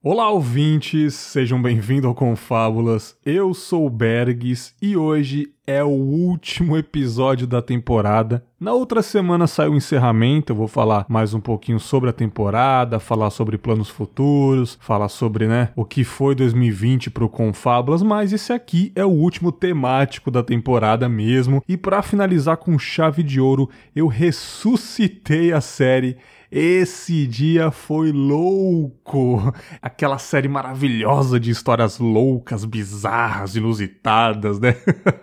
Olá, ouvintes, sejam bem-vindos ao Confábulas. Eu sou o Bergs e hoje é o último episódio da temporada. Na outra semana sai o encerramento, eu vou falar mais um pouquinho sobre a temporada, falar sobre planos futuros, falar sobre, né, o que foi 2020 pro Confábulas, mas esse aqui é o último temático da temporada mesmo. E para finalizar com chave de ouro, eu ressuscitei a série esse dia foi louco! Aquela série maravilhosa de histórias loucas, bizarras, inusitadas, né?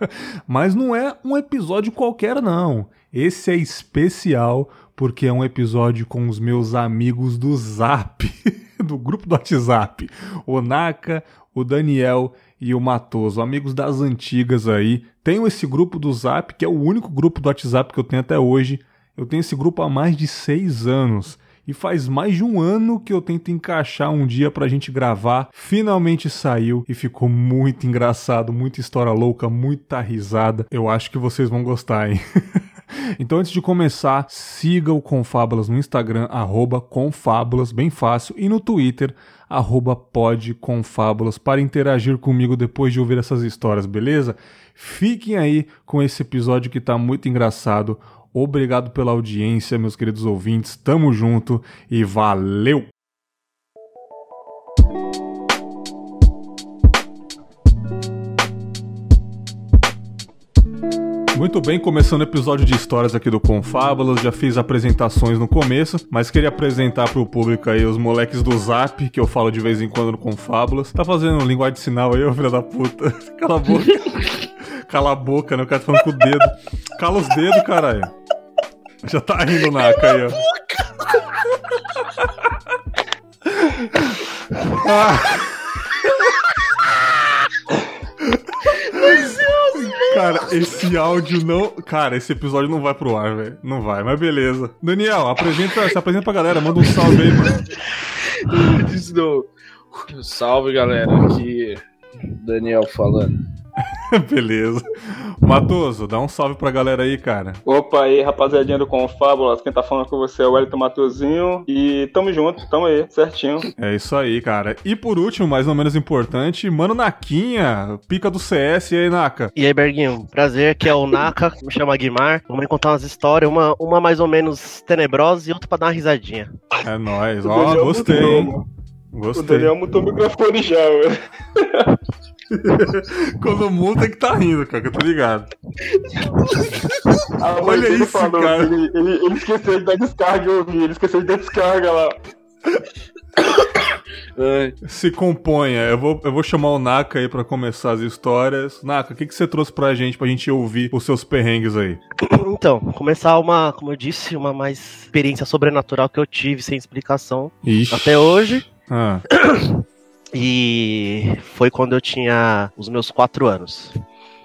Mas não é um episódio qualquer, não. Esse é especial porque é um episódio com os meus amigos do Zap, do grupo do WhatsApp. O Naka, o Daniel e o Matoso, amigos das antigas aí. Tenho esse grupo do Zap, que é o único grupo do WhatsApp que eu tenho até hoje eu tenho esse grupo há mais de seis anos. E faz mais de um ano que eu tento encaixar um dia pra gente gravar. Finalmente saiu e ficou muito engraçado, muita história louca, muita risada. Eu acho que vocês vão gostar, hein? Então, antes de começar, siga o Confábulas no Instagram, arroba Confábulas, bem fácil, e no Twitter, arroba podconfábulas, para interagir comigo depois de ouvir essas histórias, beleza? Fiquem aí com esse episódio que tá muito engraçado. Obrigado pela audiência, meus queridos ouvintes. Tamo junto e valeu! Muito bem, começando o episódio de histórias aqui do Confábulas, já fiz apresentações no começo, mas queria apresentar pro público aí os moleques do Zap, que eu falo de vez em quando no Confábulas. Tá fazendo linguagem de sinal aí, ô filho da puta? Cala a boca. Cala a boca, né? O cara tá falando com o dedo. Cala os dedos, caralho. Já tá rindo, Naka aí, ó. ah. Cara, esse áudio não. Cara, esse episódio não vai pro ar, velho. Não vai, mas beleza. Daniel, apresenta, se apresenta pra galera, manda um salve aí, mano. Salve, galera. Aqui, Daniel falando. Beleza. Matoso, dá um salve pra galera aí, cara. Opa aí, rapaziadinha do Confábulas. Quem tá falando com você é o Wellington Matosinho. E tamo junto, tamo aí, certinho. É isso aí, cara. E por último, mas não menos importante, mano Naquinha, pica do CS. E aí, Naka? E aí, Berguinho? Prazer, aqui é o Naka, me chama Guimar. Vamos contar umas histórias, uma, uma mais ou menos tenebrosa e outra pra dar uma risadinha. É nóis. Ó, oh, gostei, hein? Gostei. O Daniel mutou o microfone já, velho. Quando muda é que tá rindo, cara, que eu tô ligado. Ah, Olha isso, falou, cara. Ele, ele, ele, esqueceu de dar descarga, eu ouvi. Ele esqueceu de dar descarga lá. Se componha. Eu vou, eu vou chamar o Naka aí pra começar as histórias. Naka, o que, que você trouxe pra gente, pra gente ouvir os seus perrengues aí? Então, começar uma, como eu disse, uma mais experiência sobrenatural que eu tive sem explicação Ixi. até hoje. Ah. E foi quando eu tinha os meus quatro anos.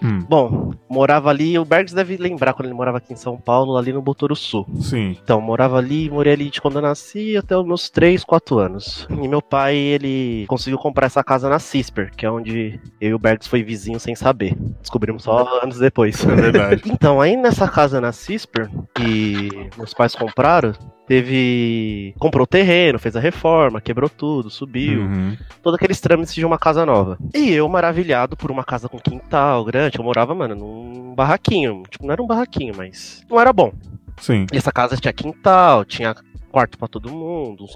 Hum. Bom, morava ali, o Bergs deve lembrar quando ele morava aqui em São Paulo, ali no Sul. Sim. Então, morava ali, morei ali de quando eu nasci até os meus 3, 4 anos. E meu pai, ele conseguiu comprar essa casa na Cisper, que é onde eu e o Bergs foi vizinho sem saber. Descobrimos só anos depois. É verdade. então, aí nessa casa na Cisper, que meus pais compraram, teve. comprou terreno, fez a reforma, quebrou tudo, subiu. Uhum. Todos aqueles trâmites de uma casa nova. E eu, maravilhado por uma casa com quintal grande, eu morava, mano, num barraquinho. Tipo, não era um barraquinho, mas não era bom. Sim. E essa casa tinha quintal, tinha quarto para todo mundo, uns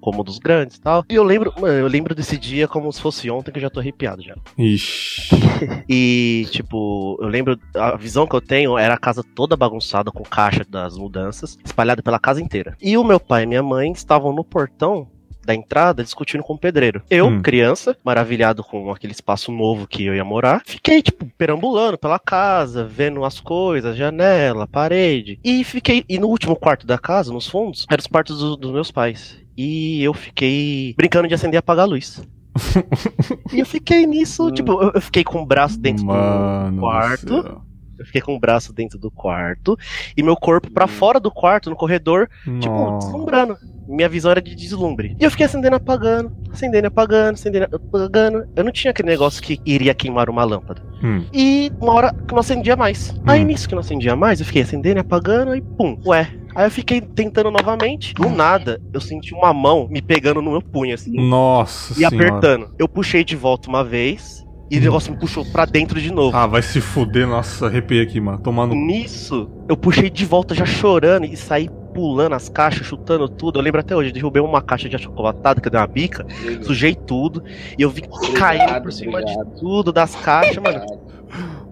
cômodos grandes e tal. E eu lembro, mano, eu lembro desse dia como se fosse ontem que eu já tô arrepiado já. Ixi. e, tipo, eu lembro, a visão que eu tenho era a casa toda bagunçada com caixa das mudanças, espalhada pela casa inteira. E o meu pai e minha mãe estavam no portão da entrada discutindo com o pedreiro. Eu, hum. criança, maravilhado com aquele espaço novo que eu ia morar, fiquei, tipo, perambulando pela casa, vendo as coisas, janela, parede. E fiquei. E no último quarto da casa, nos fundos, eram os quartos do, dos meus pais. E eu fiquei brincando de acender e apagar a luz. e eu fiquei nisso, hum. tipo, eu fiquei com o braço dentro Mano do quarto. Eu fiquei com o braço dentro do quarto e meu corpo para hum. fora do quarto, no corredor, tipo, Nossa. tipo, deslumbrando minha visão era de deslumbre. E eu fiquei acendendo, apagando, acendendo, apagando, acendendo, apagando. Eu não tinha aquele negócio que iria queimar uma lâmpada. Hum. E uma hora que não acendia mais. Hum. Aí nisso que não acendia mais, eu fiquei acendendo, apagando e pum. Ué, Aí eu fiquei tentando novamente. Do nada, eu senti uma mão me pegando no meu punho, assim. Nossa E senhora. apertando. Eu puxei de volta uma vez. E o negócio me puxou pra dentro de novo. Ah, vai se fuder. Nossa, arrepiei aqui, mano. Tomando. Nisso, eu puxei de volta já chorando e saí pulando as caixas, chutando tudo. Eu lembro até hoje, derrubei uma caixa de achocolatada que eu dei uma bica, sujei tudo. E eu vim caindo por cima obrigado. de tudo, das caixas, mano.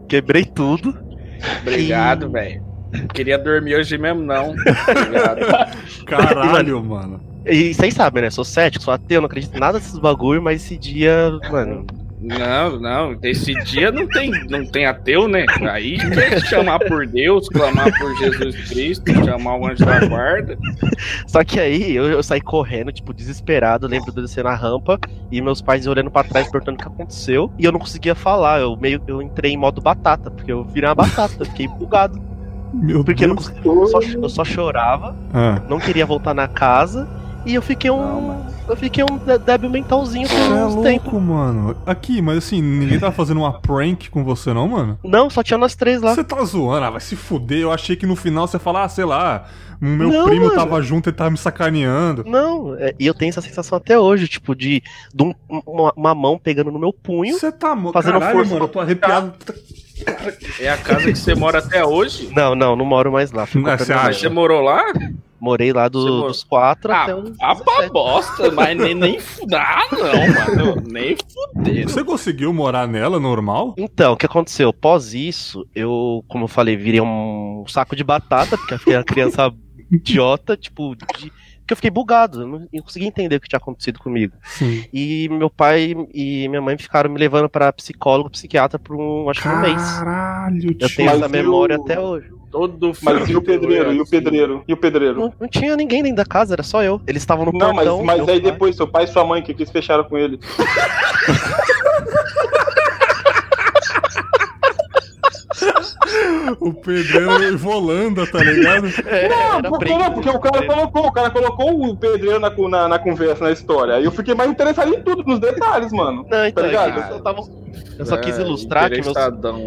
Quebrei tudo. Obrigado, velho. Queria dormir hoje mesmo, não. Obrigado. Caralho, mano. E vocês sabem, né? Sou cético, sou ateu, não acredito em nada desses bagulho, mas esse dia, mano. Não, não. Esse dia não tem, não tem ateu, né? Aí quer chamar por Deus, clamar por Jesus Cristo, chamar o anjo da guarda. Só que aí eu, eu saí correndo, tipo, desesperado. Lembro de descer na rampa e meus pais olhando pra trás, perguntando o que aconteceu. E eu não conseguia falar. Eu meio eu entrei em modo batata, porque eu virei uma batata, fiquei bugado. Meu Porque eu, não Deus. conseguia, eu, só, eu só chorava, Ah. não queria voltar na casa. E eu fiquei um. eu fiquei um dé- débil mentalzinho por é uns tempos. louco, mano. Aqui, mas assim, ninguém tá fazendo uma prank com você, não, mano? Não, só tinha nós três lá. Você tá zoando, ah, vai se fuder. Eu achei que no final você ia falar, ah, sei lá, o meu Não, primo mano. tava junto e tava me sacaneando. Não, é, e eu tenho essa sensação até hoje, tipo, de, de um- uma, uma mão pegando no meu punho. Você tá, Fazendo Caralho, força mano, eu tô arrepiado. É a casa que você mora até hoje? Não, não, não moro mais lá. Não, comprando você. Mas você morou lá? Morei lá do- dos quatro Ah, até uns. ah, pra 17. bosta, mas nem, nem Ah, não, mano. Nem fuderam. Você conseguiu morar nela normal? Então, o que aconteceu? Após isso, eu, como eu falei, virei um saco de batata, porque eu fiquei uma criança idiota, tipo, de- porque eu fiquei bugado, eu não, eu não conseguia entender o que tinha acontecido comigo. Sim. E meu pai e minha mãe ficaram me levando pra psicólogo, psiquiatra por um, acho que um mês. Caralho, Eu tio. tenho Mas essa e o- memória até hoje. Todo Mas e o pedreiro? é E o assim. pedreiro? E o pedreiro? Não, não tinha ninguém dentro da casa, era só eu. Eles estavam no Não, mas, portão. mas meu aí pai- depois, seu pai e sua mãe, o que, que eles fecharam com ele? O pedreiro volando, tá ligado? É, era Por que preto. não? Porque o cara colocou, o cara colocou o pedreiro na, na, na conversa, na história. Aí eu fiquei mais interessado em tudo, nos detalhes, mano. Não, então, Tá é que ligado? eu, tava- eu só quis É, ilustrar que meus,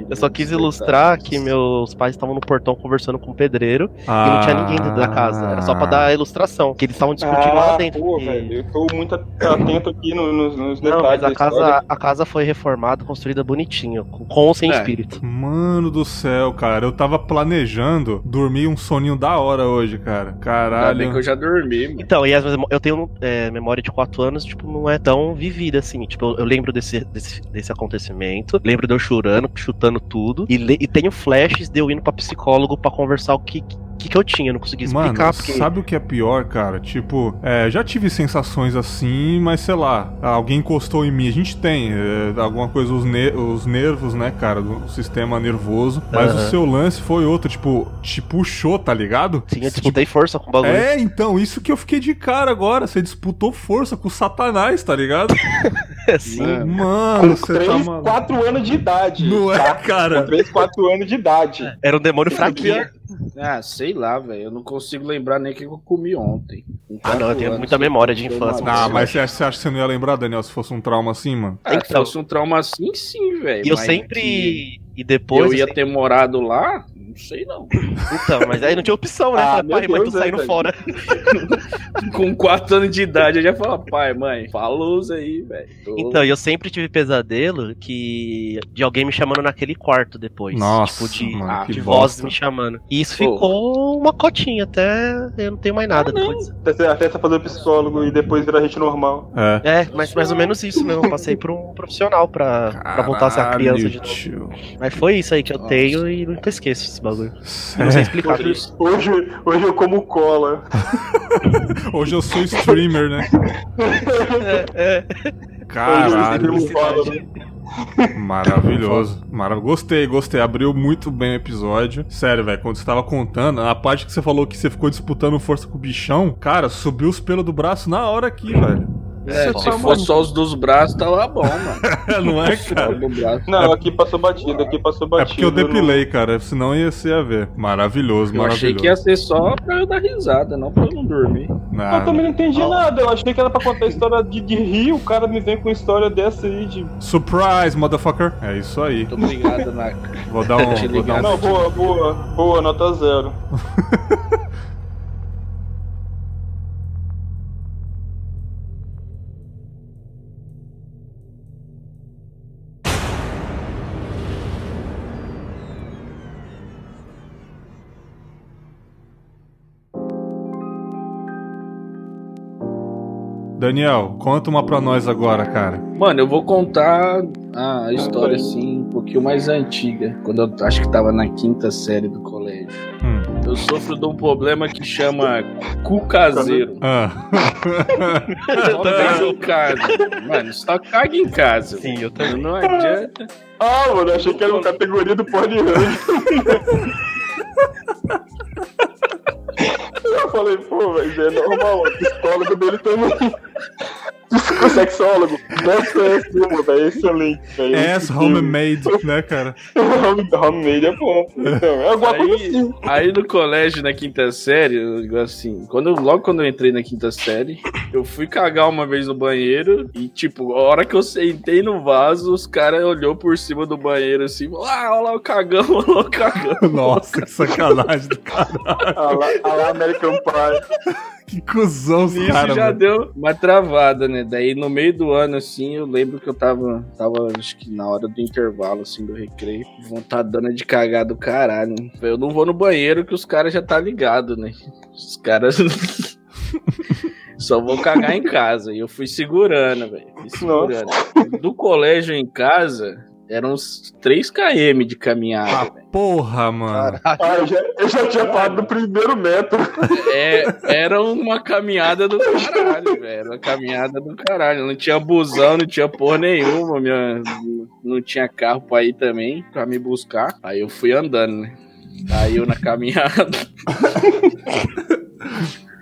eu só quis ilustrar que meus pais estavam no portão conversando com o pedreiro e não tinha ninguém dentro da casa. Era só pra dar a ilustração, que eles estavam discutindo lá dentro. Ah, pô, porque- velho, eu tô muito atento aqui no- nos, nos Não, detalhes mas a história. casa, a casa foi reformada, construída bonitinho, com, com ou sem É. espírito. Mano do céu, cara. Eu tava planejando dormir um soninho da hora hoje, cara. Ainda bem Caralho. que eu já dormi, mano. Então, e as eu tenho é, memória de 4 anos, tipo, não é tão vivida assim. Tipo, eu, eu lembro desse, desse, desse acontecimento, lembro de eu chorando, chutando tudo, e, le- e tenho flashes de eu indo pra psicólogo pra conversar o que, que, que eu tinha. Eu não consegui explicar, Mano, porque. sabe o que é pior, cara? Tipo, é, já tive sensações assim, mas sei lá, alguém encostou em mim. A gente tem é, alguma coisa, os, ne- os nervos, né, cara, do sistema nervoso. Mas Aham. o seu lance foi outro, tipo, te puxou, tá ligado? Sim, eu disputei força com o bagulho. É, então, isso que eu fiquei de cara agora. Você disputou força com o Satanás, tá ligado? Sim. Mano. Mano, Com você 3, tá maluco. 4 anos de idade. Não é, tá? cara? Com 3, 4 anos de idade. Era um demônio fraquinho. Ah, sei lá, velho. Eu não consigo lembrar nem o que eu comi ontem. Ah, não, eu tenho anos, muita memória de infância. Ah, mas você acha, você acha que você não ia lembrar, Daniel, se fosse um trauma assim, mano? Ah, se Então. fosse um trauma assim, sim, velho. E eu sempre. E depois. Eu ia assim, ter morado lá? Não sei não. Então, mas aí não tinha opção, né? Ah, Falei, pai, mãe, tô Deus, é, saindo velho. fora. Com 4 anos de idade, eu já falava, pai, mãe, fala luz aí, velho. Tô- Então, e eu sempre tive pesadelo que de alguém me chamando naquele quarto depois. Nossa, tipo, de, mano, que de voz me chamando. E isso Pô. ficou uma cotinha, até eu não tenho mais nada Ah, não. depois. Até, você- até você fazer psicólogo e depois virar gente normal. É. É, mas mais ou menos isso mesmo. Eu passei por um profissional pra, pra voltar a ser a criança de novo. tio. Mas foi isso aí que eu Nossa. tenho e nunca esqueço bagulho. Não sei Sério. explicar. Hoje, hoje, hoje eu como cola. Hoje eu sou streamer, né? É, é. Caralho. Né? Maravilhoso. Marav Gostei, gostei. Abriu muito bem o episódio. Sério, velho, quando você tava contando, a parte que você falou que você ficou disputando força com o bichão, cara, subiu os pelos do braço na hora aqui, velho. É, se tá fosse só os dos braços, tava bom, mano. Não é, cara? Não, aqui passou batido, aqui passou É batido. porque eu depilei, cara, senão ia ser a ver. Maravilhoso, Eu maravilhoso. achei que ia ser só pra eu dar risada, não pra eu não dormir. Eu também não entendi nada, eu achei que era pra contar a história de, de rir, o cara me vem com história dessa aí de. Surprise, motherfucker. É isso aí. Muito obrigado, Naka. Vou dar um. Te vou dar um. Não, boa, boa, boa, nota zero. Daniel, conta uma pra nós agora, cara. Mano, eu vou contar a história assim, um pouquinho mais antiga. Quando eu acho que tava na quinta série do colégio. Hum. Eu sofro de um problema que chama cu caseiro. Ah. Só caga em casa. Mano, só caga em casa. Sim, eu também. Não adianta. Ah, mano, eu achei que era uma categoria do Pornhub. Eu falei, pô, mas é normal, o psicólogo dele também. Sexólogo, nossa, é assim, mano, é excelente, velho. Ass homemade, né, cara? Home- Homemade é bom. Então, é alguma coisa Aí, assim. aí no colégio, na quinta série, eu, assim, quando, eu- logo quando eu entrei na quinta série, eu fui cagar uma vez no banheiro e, tipo, a hora que eu sentei no vaso, os caras olhou por cima do banheiro assim, ah, olha lá o cagão, olha lá o cagão. Nossa, que sacanagem do cara. Ah lá, ah lá American Pie. Que cuzão Isso caras, já mano. deu uma travada, né? Daí no meio do ano, assim, eu lembro que eu tava, tava acho que na hora do intervalo, assim, do recreio, vontadona de cagar do caralho. Eu não vou no banheiro que os caras já tá ligado, né? Os caras só vão cagar em casa. E eu fui segurando, velho. Fui segurando. Do colégio em casa, eram uns 3 km de caminhada, Ah, porra, mano. Ah, eu já, eu já tinha parado no primeiro metro. É, era uma caminhada do caralho, velho. Era uma caminhada do caralho. Não tinha busão, não tinha porra nenhuma. Minha, não tinha carro pra ir também, pra me buscar. Aí eu fui andando, né? Aí eu na caminhada.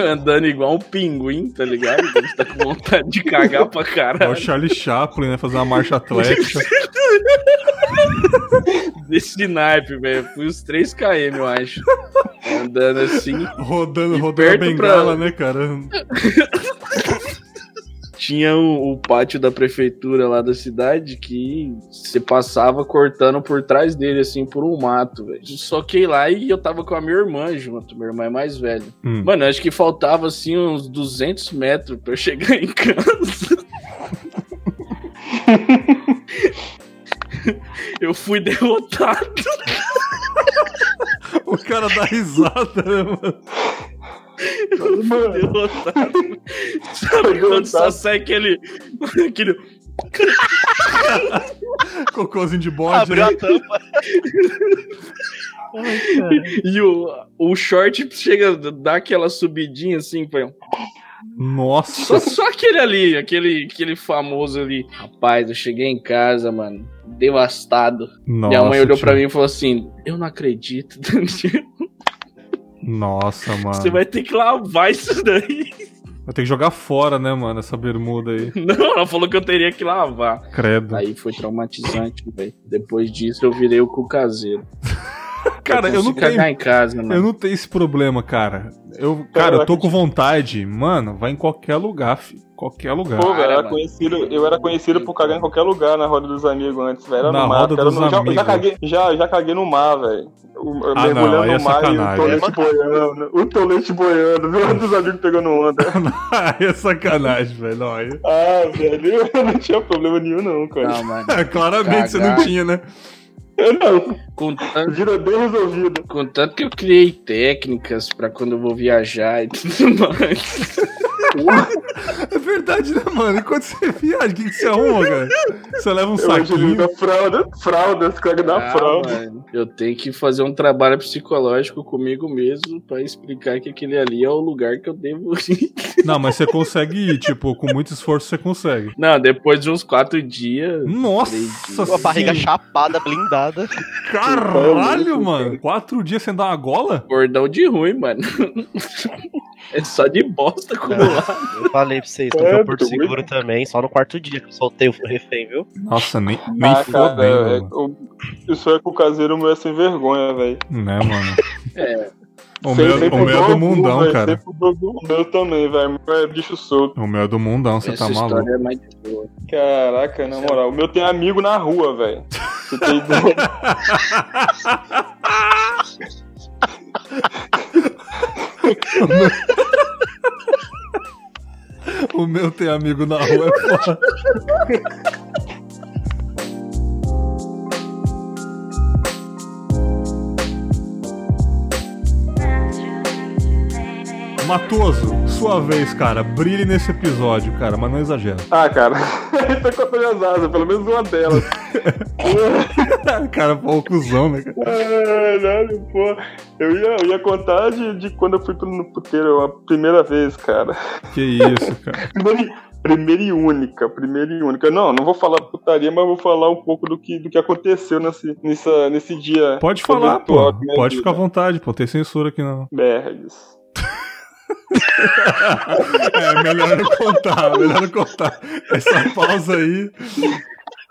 andando igual um pinguim, tá ligado? Quando você tá com vontade de cagar pra É o caralho. Charlie Chaplin, né? Fazer uma marcha atlética. Desse naipe, velho. Fui uns 3km, eu acho. Andando assim. Rodando, rodando a bengala, pra- né, cara? Tinha o, o pátio da prefeitura lá da cidade que você passava cortando por trás dele, assim, por um mato, velho. Soquei lá e eu tava com a minha irmã junto. Minha irmã é mais velha. Hum. Mano, acho que faltava, assim, uns 200 metros pra eu chegar em casa. eu fui derrotado. O cara dá risada, né, mano? Mano, Derrotado. Sabe quando só sai aquele. aquele. Cocôzinho de bode, Abriu né? a tampa. Ai. E o, o short chega a dar aquela subidinha assim, foi. Nossa. Só, só aquele ali, aquele, aquele famoso ali. Rapaz, eu cheguei em casa, mano, devastado. Nossa, Minha mãe olhou pra mim e falou assim: Eu não acredito, Daniel. Nossa, mano. Você vai ter que lavar isso daí. Vai ter que jogar fora, né, mano, essa bermuda aí. Não, ela falou que eu teria que lavar. Credo. Aí foi traumatizante, velho. Depois disso eu virei o cu caseiro. Cara, eu não consigo cagar tenho. em casa, mano. Eu não tenho esse problema, cara. Eu, cara, eu tô com vontade. Mano, vai em qualquer lugar, fi. Qualquer lugar. Pô, velho, eu era conhecido, eu era conhecido por cagar em qualquer lugar na roda dos amigos antes, velho. Era Na no mar, roda cara, dos eu não- já, amigos. já, caguei, já, já caguei no mar, velho. Ah, não, Mergulhando é no mar e o sacanagem. tolete É boiando. O tolete boiando, viu? Dos amigos pegando onda. Aí é sacanagem, velho. Não, aí... Ah, velho, eu não tinha problema nenhum, não, cara. Não, mano. Claramente você não Cagar. tinha, né? Eu não, Com tanto, vida bem resolvida. Contanto que eu criei técnicas pra quando eu vou viajar e tudo mais. É verdade, né, mano? Enquanto você viaja, o que, que você arruma, cara? Você leva um Eu hoje saquinho. da fralda, fralda, cara da Ah, fralda. mano, eu tenho que fazer um trabalho psicológico comigo mesmo pra explicar que aquele ali é o lugar que eu devo ir. Não, mas você consegue ir, tipo, com muito esforço você consegue. Não, depois de uns quatro dias. Nossa Com a barriga chapada, blindada. Caralho, mano. Quatro dias sem dar uma gola? Cordão de ruim, mano. É só de bosta acumulado. Eu falei pra vocês, tô É, no Porto. Seguro também, só no quarto dia que eu soltei o refém, viu? Nossa, nem, nem Ah, cara, fodendo, é, isso é com o caseiro meu é sem vergonha, velho. Né, mano? É. O meu, o meu é do mundão, velho, cara. O meu também, velho. É bicho solto. O meu é do mundão, você tá maluco. é mais boa. Caraca, na moral. O meu tem amigo na rua, velho. Você tem ideia? O meu tem amigo na rua é foda. Matoso, Sua vez, cara. Brilhe nesse episódio, cara, mas não exagera. Ah, cara, isso contra minhas asas, pelo menos uma delas. cara, pô, cuzão, né, cara? Caralho, pô. Eu ia, eu ia contar de, de quando eu fui pro- no puteiro a primeira vez, cara. Que isso, cara. Primeira, e única, primeira e única. Não, não vou falar putaria, mas vou falar um pouco do que, do que aconteceu nesse, nessa, nesse dia. Pode falar, pô. Pode vida. ficar à vontade, pô. Tem censura aqui não. Bergs. É, melhor não contar, melhor não contar. Essa pausa aí.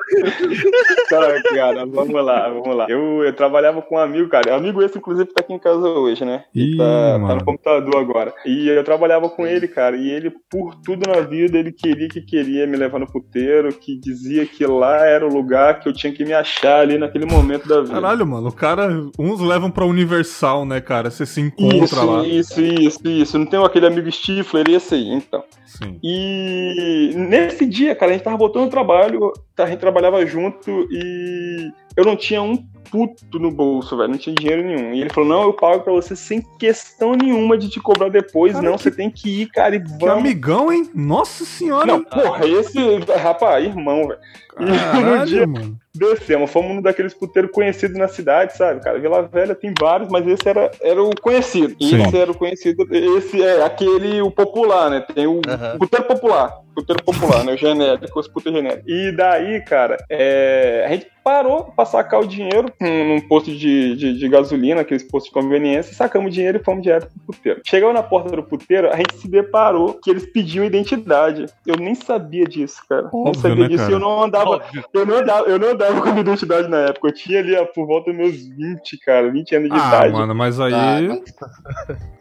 Tá, cara, vamos lá, vamos lá. Eu, eu trabalhava com um amigo, cara. Amigo esse, inclusive, tá aqui em casa hoje, né? Ih, tá, tá no computador agora. E eu trabalhava com ele, cara. E ele, por tudo na vida, ele queria que queria me levar no puteiro, que dizia que lá era o lugar que eu tinha que me achar ali naquele momento da vida. Caralho, mano, o cara. Uns levam pra Universal, né, cara? Você se encontra Isso, lá. isso, isso, isso. Não tem aquele amigo Stifler, esse aí, então. Sim. E nesse dia, cara, a gente tava voltando do trabalho, tá, a gente trabalhava junto e eu não tinha um puto no bolso, velho, não tinha dinheiro nenhum. E ele falou: Não, eu pago pra você sem questão nenhuma de te cobrar depois, Cara, não, que- você tem que ir, cara, e Que vamos. amigão, hein? Nossa senhora. Não, porra, esse, rapaz, irmão, velho. E no dia mano. descemos, fomos num daqueles puteiros conhecidos na cidade, sabe, cara? Vila Velha tem vários, mas esse era, era o conhecido. Sim. Esse era o conhecido, esse é aquele, o popular, né? Tem o Aham. puteiro popular, puteiro popular, né? O genérico, os puteiros genéricos. E daí, cara, é, a gente parou pra sacar o dinheiro num, num posto de, de, de gasolina, aqueles postos de conveniência, sacamos o dinheiro e fomos direto pro puteiro. Chegamos na porta do puteiro, a gente se deparou que eles pediam identidade. Eu nem sabia disso, cara. nem Óbvio, sabia né, disso. cara? E eu não andava, Óbvio. eu não andava, eu não andava com identidade na época. Eu tinha ali ó, por volta dos meus 20, cara, 20 anos de Ah, idade. mano, mas aí.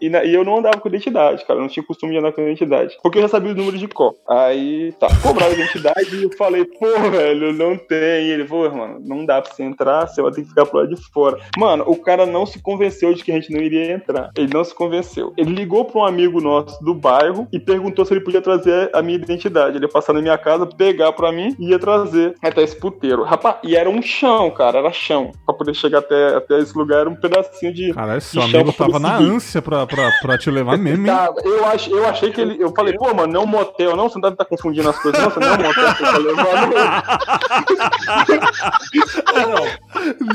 E, na- e eu não andava com identidade, cara. Eu não tinha costume de andar com identidade. Porque eu já sabia os números de cor. Aí, tá, cobraram a identidade e eu falei, pô, velho, não tem. E ele falou, mano, não dá pra você entrar, você vai ter que ficar pro lado de fora. Mano, o cara não se convenceu de que a gente não iria entrar. Ele não se convenceu. Ele ligou pra um amigo nosso do bairro e perguntou se ele podia trazer a minha identidade. Ele ia passar na minha casa, pegar pra mim e ia trazer até esse puteiro. Rapaz, e era um chão, cara, era chão. Pra poder chegar até, até esse lugar era um pedacinho de. Caralho, seu de chão amigo tava na ânsia pra, pra, pra te levar mesmo, hein? Tá, eu, ach, eu achei que ele. Eu falei, pô, mano, não é um motel, não? Você não deve estar confundindo as coisas, não? Você não é um motel que você tá levando.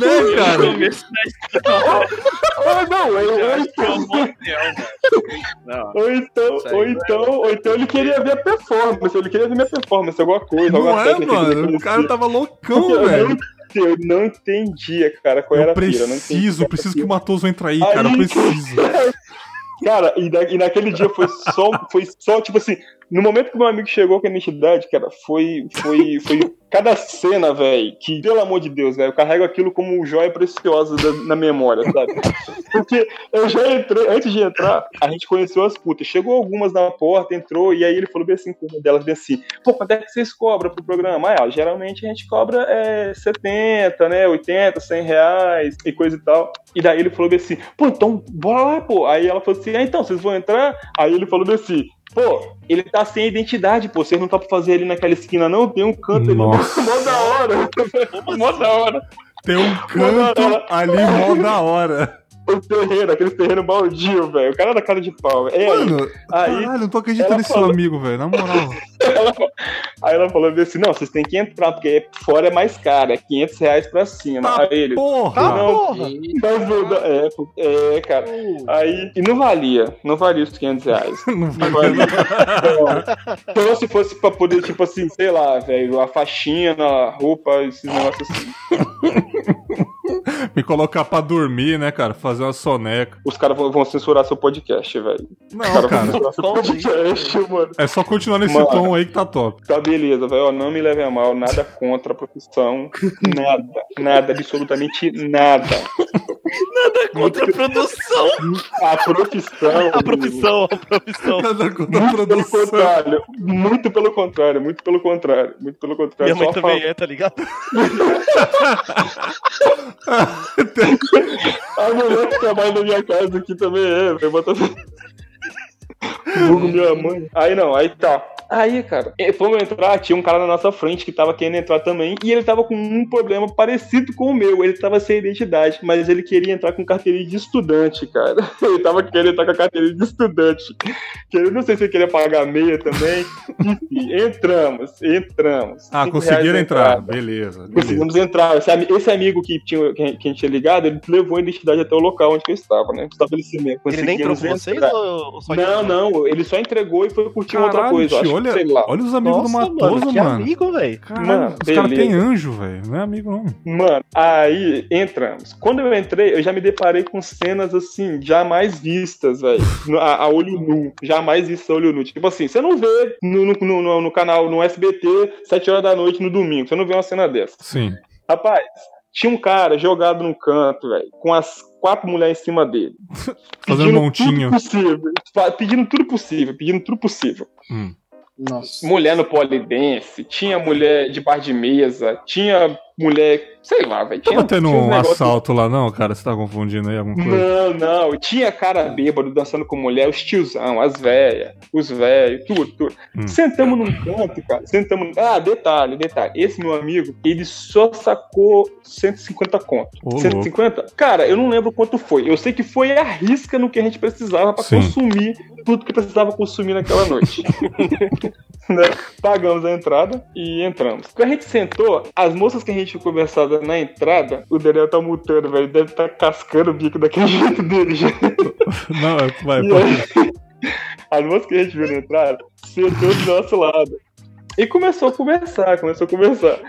Né, cara? Começo da história. Ou não, eu, Eu eu. Não. ou então, aí ou não então, ou então ele queria ver a performance, ele queria ver minha performance, alguma coisa, Não alguma é, técnica mano. O cara tava Porque loucão, eu, velho. não, eu não entendia, cara, qual era Eu a pira. eu não preciso, preciso que o Matoso entre aí, cara. Eu Aí- preciso. Cara, e, da- e naquele dia foi só, foi só, tipo assim, no momento que meu amigo chegou com a identidade, cara, foi, foi, foi cada cena, velho, que, pelo amor de Deus, velho, eu carrego aquilo como joia preciosa da- na memória, sabe? Porque eu já entrei, antes de entrar, a gente conheceu as putas, chegou algumas na porta, entrou, e aí ele falou bem assim, com uma delas bem assim, pô, quanto é que vocês cobram pro programa? Ah, geralmente a gente cobra é, 70, né, 80, 100 reais e coisa e tal. E daí ele falou bem assim, pô, então bora lá, pô. Aí ela falou assim, ah, então, vocês vão entrar? Aí ele falou bem assim, pô, ele tá sem identidade, pô, vocês não tá pra fazer ali naquela esquina não? Tem um canto ali, mó da hora. mó da hora. Tem um canto ali mó da hora. O terreno, aquele terreno baldio, velho. O cara da cara de pau. É aí, Mano, aí, caralho, não tô acreditando nesse seu falou- amigo, velho. Na moral. ela, aí ela falou assim, não, vocês têm que entrar, porque fora é mais caro, é 500 reais pra cima. Tá aí ele, Porra! não, porra! mas não é, é, cara. Aí, e não valia, não valia os 500 reais. Não valia. Então, então, se fosse pra poder, tipo assim, sei lá, velho, a faixinha na roupa, esses negócios assim. me colocar pra dormir, né, cara? Fazer uma soneca. Os caras vão, vão censurar seu podcast, velho. Não, caras vão cara. censurar seu podcast, mano. É só continuar nesse Mano. tom aí que tá top. Tá beleza, velho. ó, Não me leve a mal, nada contra a profissão. Nada. Nada, absolutamente nada. Contra a produção. A profissão. A profissão, a profissão. Nada contra a Muito pelo produção. contrário. Muito pelo contrário, muito pelo contrário. Muito pelo contrário. Minha mãe também fala- é, tá ligado? A mulher que trabalha na minha casa aqui também é, velho. Bota... Minha mãe. Aí não, aí tá. Aí, cara, fomos entrar, tinha um cara na nossa frente que tava querendo entrar também, e ele tava com um problema parecido com o meu. Ele tava sem identidade, mas ele queria entrar com carteirinha de estudante, cara. Ele tava querendo entrar com a carteirinha de estudante. Que eu não sei se ele queria pagar meia também. Enfim, entramos, entramos. Ah, conseguiram entrar. Beleza. beleza. Conseguimos entrar. Esse, ami- esse amigo que, tinha, que, a gente- tinha ligado, ele levou a identidade até o local onde eu estava, né? O estabelecimento. Ele nem entrou com vocês ou só Não, não, ele só entregou e foi curtir outra Caralho, coisa. tio, olha, sei lá. olha os amigos do Nossa, Matoso, mano, que mano. amigo, velho. Mano, os caras têm anjo, velho. Não é amigo, não. Mano, aí entramos. Quando eu entrei, eu já me deparei com cenas assim, jamais vistas, velho. No- A, a olho nu. Jamais vistas a olho nu. Tipo assim, você não vê no, no, no- no canal, no SBT, 7 horas da noite no domingo. Você não vê uma cena dessa. Sim. Rapaz, tinha um cara jogado num canto, velho, com as quatro mulheres em cima dele. Fazendo Pedindo montinho. Tudo possível. Pedindo tudo possível, pedindo tudo possível. Hum. Nossa. Mulher no polidense, tinha mulher de bar de mesa, tinha mulher, sei lá, velho. Tinha, tendo um negócios- assalto lá, não, cara? Você tá confundindo aí alguma coisa? Não, não. Tinha cara bêbado dançando com mulher, os tiozão, as velhas, os velhos, tudo, tudo. Hum. Sentamos num canto, cara. Sentamos. Ah, detalhe, detalhe. Esse meu amigo, ele só sacou 150 conto. Ô, 150? Cara, eu não lembro quanto foi. Eu sei que foi a risca no que a gente precisava pra Sim. consumir tudo que precisava consumir naquela noite. Né? Pagamos a entrada e entramos. Quando a gente sentou, as moças que a gente tinha conversado na entrada, o Daniel tá mutando, velho. Deve estar cascando o bico daquele jeito dele já. Não, é- vai, pode. as moças que a gente viu na entrada sentou do nosso lado. E começou a conversar, começou a conversar.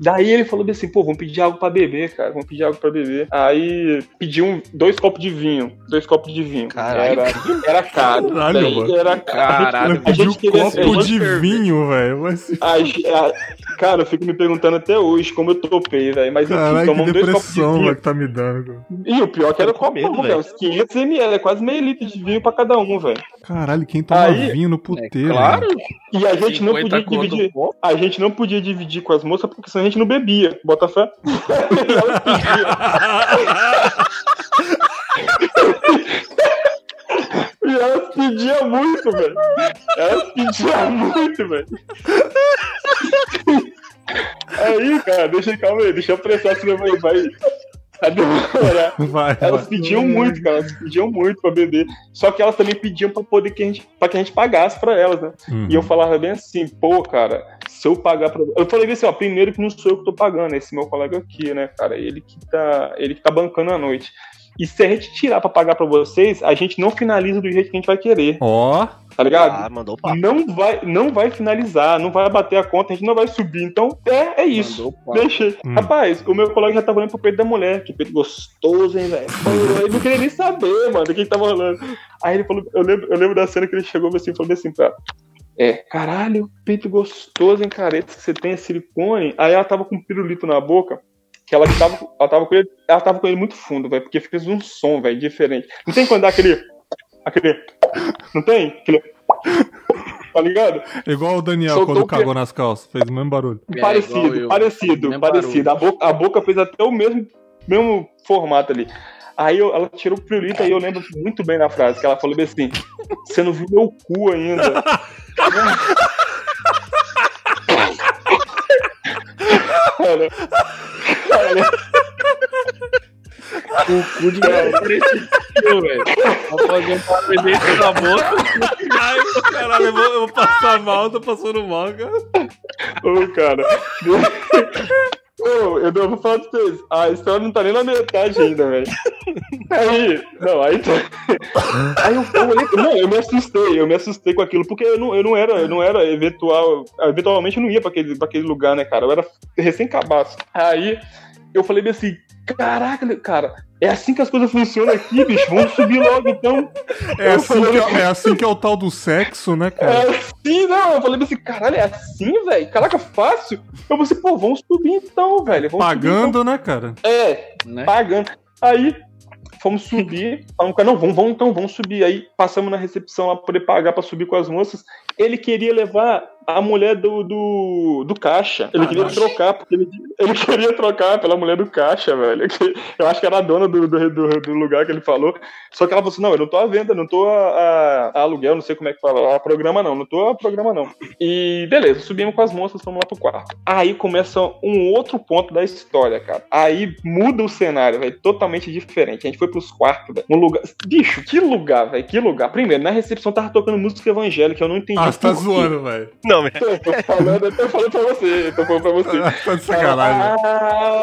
Daí ele falou assim, pô, vamos pedir algo pra beber, cara, vamos pedir algo pra beber. Aí pediu um, dois copos de vinho, dois copos de vinho. Caralho. Era, era caro. Caralho, mano. Era caro. Caralho, pediu a copo de vinho, velho. A- cara, eu fico me perguntando até hoje como eu topei, velho. Mas enfim, Caralho, que tomamos dois copos de vinho. que tá me dando. cara. E o pior é que era com copo, medo, velho. velho. Uns 500 ml, é quase meio litro de vinho pra cada um, velho. Caralho, quem toma Aí- vinho no É puteiro? claro. velho? E a gente não 50 podia dividir. um. A gente não podia dividir com as moças porque senão a gente não bebia. Bota fé. E elas pediam muito, velho. Elas pediam muito, velho. Aí, cara, deixa calma aí, deixa eu apressar, senão vai, vai, vai demorar. Vai, Elas vai. pediam muito, cara. Elas pediam muito pra beber. Só que elas também pediam pra poder que a gente, pra que a gente pagasse pra elas, né? Uhum. E eu falava bem assim, pô, cara, se eu pagar pra. Eu falei assim, ó, primeiro que não sou eu que tô pagando, é esse meu colega aqui, né, cara? Ele que tá. Ele que tá bancando a noite. E se a gente tirar pra pagar pra vocês, a gente não finaliza do jeito que a gente vai querer, Ó, tá ligado? Ah, mandou o papo. Não vai, não vai finalizar, não vai bater a conta, a gente não vai subir. Então, é, é isso. Deixa. Hum. Rapaz, o meu colega já tava olhando pro peito da mulher. Que peito gostoso, hein, velho? Ele não queria nem saber, mano, do que que tava rolando. Aí ele falou, eu lembro, eu lembro da cena que ele chegou assim, falou assim pra. É, caralho, peito gostoso, hein, cara? Esse que você tem é silicone. Aí ela tava com um pirulito na boca. Que ela tava, ela tava com ele, ela tava com ele muito fundo, velho, porque fez um som, velho, diferente. Não tem quando dá aquele. Aquele. Não tem? Aquele. Tá ligado? igual o Daniel Soltou quando o cagou nas calças. Fez o mesmo barulho. É, parecido, parecido, parecido. A boca, a boca fez até o mesmo, mesmo formato ali. Aí eu- ela tirou o pirulito, aí eu lembro muito bem da frase, que ela falou bem assim, você não viu meu cu ainda. Cara, cara, O cu de apareceu, velho. Pra fazer um barulho dentro da boca. Ai, caralho, eu vou, eu vou passar mal, tô passando mal, cara. ô, cara. Ô, eu não vou falar pra vocês. A história não tá nem na metade ainda, velho. Aí, não, aí tá. Aí eu, olhei, não, eu me assustei, eu me assustei com aquilo, porque eu não, eu não era, eu não era eventual, eventualmente eu não ia pra aquele, pra aquele lugar, né, cara? Eu era recém-cabaço. Aí eu falei bem assim, caraca, cara, é assim que as coisas funcionam aqui, bicho, vamos subir logo então. É assim, falei- que é, é assim que é o tal do sexo, né, cara? É assim, não. Eu falei bem assim, caralho, é assim, velho? Caraca, fácil. Eu falei assim, pô, vamos subir então, velho. Vamos subir, Pagando, né, cara? então. É, Né? pagando. Aí, fomos subir. Falamos, cara, não, vamos, vamos então, vamos subir. Aí, passamos na recepção lá pra poder pagar pra subir com as moças. Ele queria levar a mulher do, do, do caixa. Ele Ah, queria nossa. trocar, porque ele, ele queria trocar pela mulher do caixa, velho. Eu acho que era a dona do, do, do- do lugar que ele falou. Só que ela falou assim: não, eu não tô à venda, não tô a, a- a aluguel, não sei como é que fala. A programa não, não tô a programa não. E beleza, subimos com as moças, fomos lá pro quarto. Aí começa um outro ponto da história, cara. Aí muda o cenário, velho, totalmente diferente. A gente foi pros quartos, velho. Um lugar. Bicho, que lugar, velho, que lugar. Primeiro, na recepção tava tocando música evangélica, eu não entendi. Ah, você tá zoando, velho. Não, meu. Eu tô falando, eu tô falando pra você, eu tô falando pra você. Tá de sacanagem.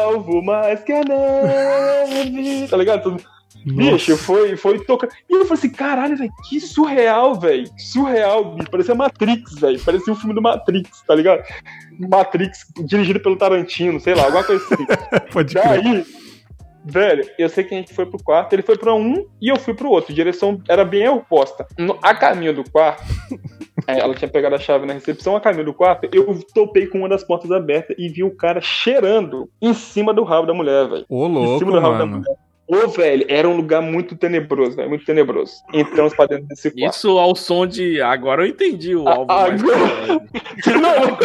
Alvo mais que a neve. Tá ligado? Tudo- Bicho, foi, foi tocar. E eu falei assim, caralho, velho, que surreal, velho. Surreal, bicho. Parecia Matrix, velho. Parecia um filme do Matrix, tá ligado? Matrix dirigido pelo Tarantino, sei lá, alguma coisa assim. Pode crer. Velho, eu sei que a gente foi pro quarto, ele foi pra um e eu fui pro outro. Direção era bem oposta. No- a caminho do quarto, ela tinha pegado a chave na recepção, a caminho do quarto, eu topei com uma das portas abertas e vi o cara cheirando em cima do rabo da mulher, velho. Ô, Em louco, cima do rabo da mano. mulher. Ô, velho, era um lugar muito tenebroso, velho, muito tenebroso. Entramos pra dentro desse quarto. Isso ao som de. Agora eu entendi o alvo mais agora- Não,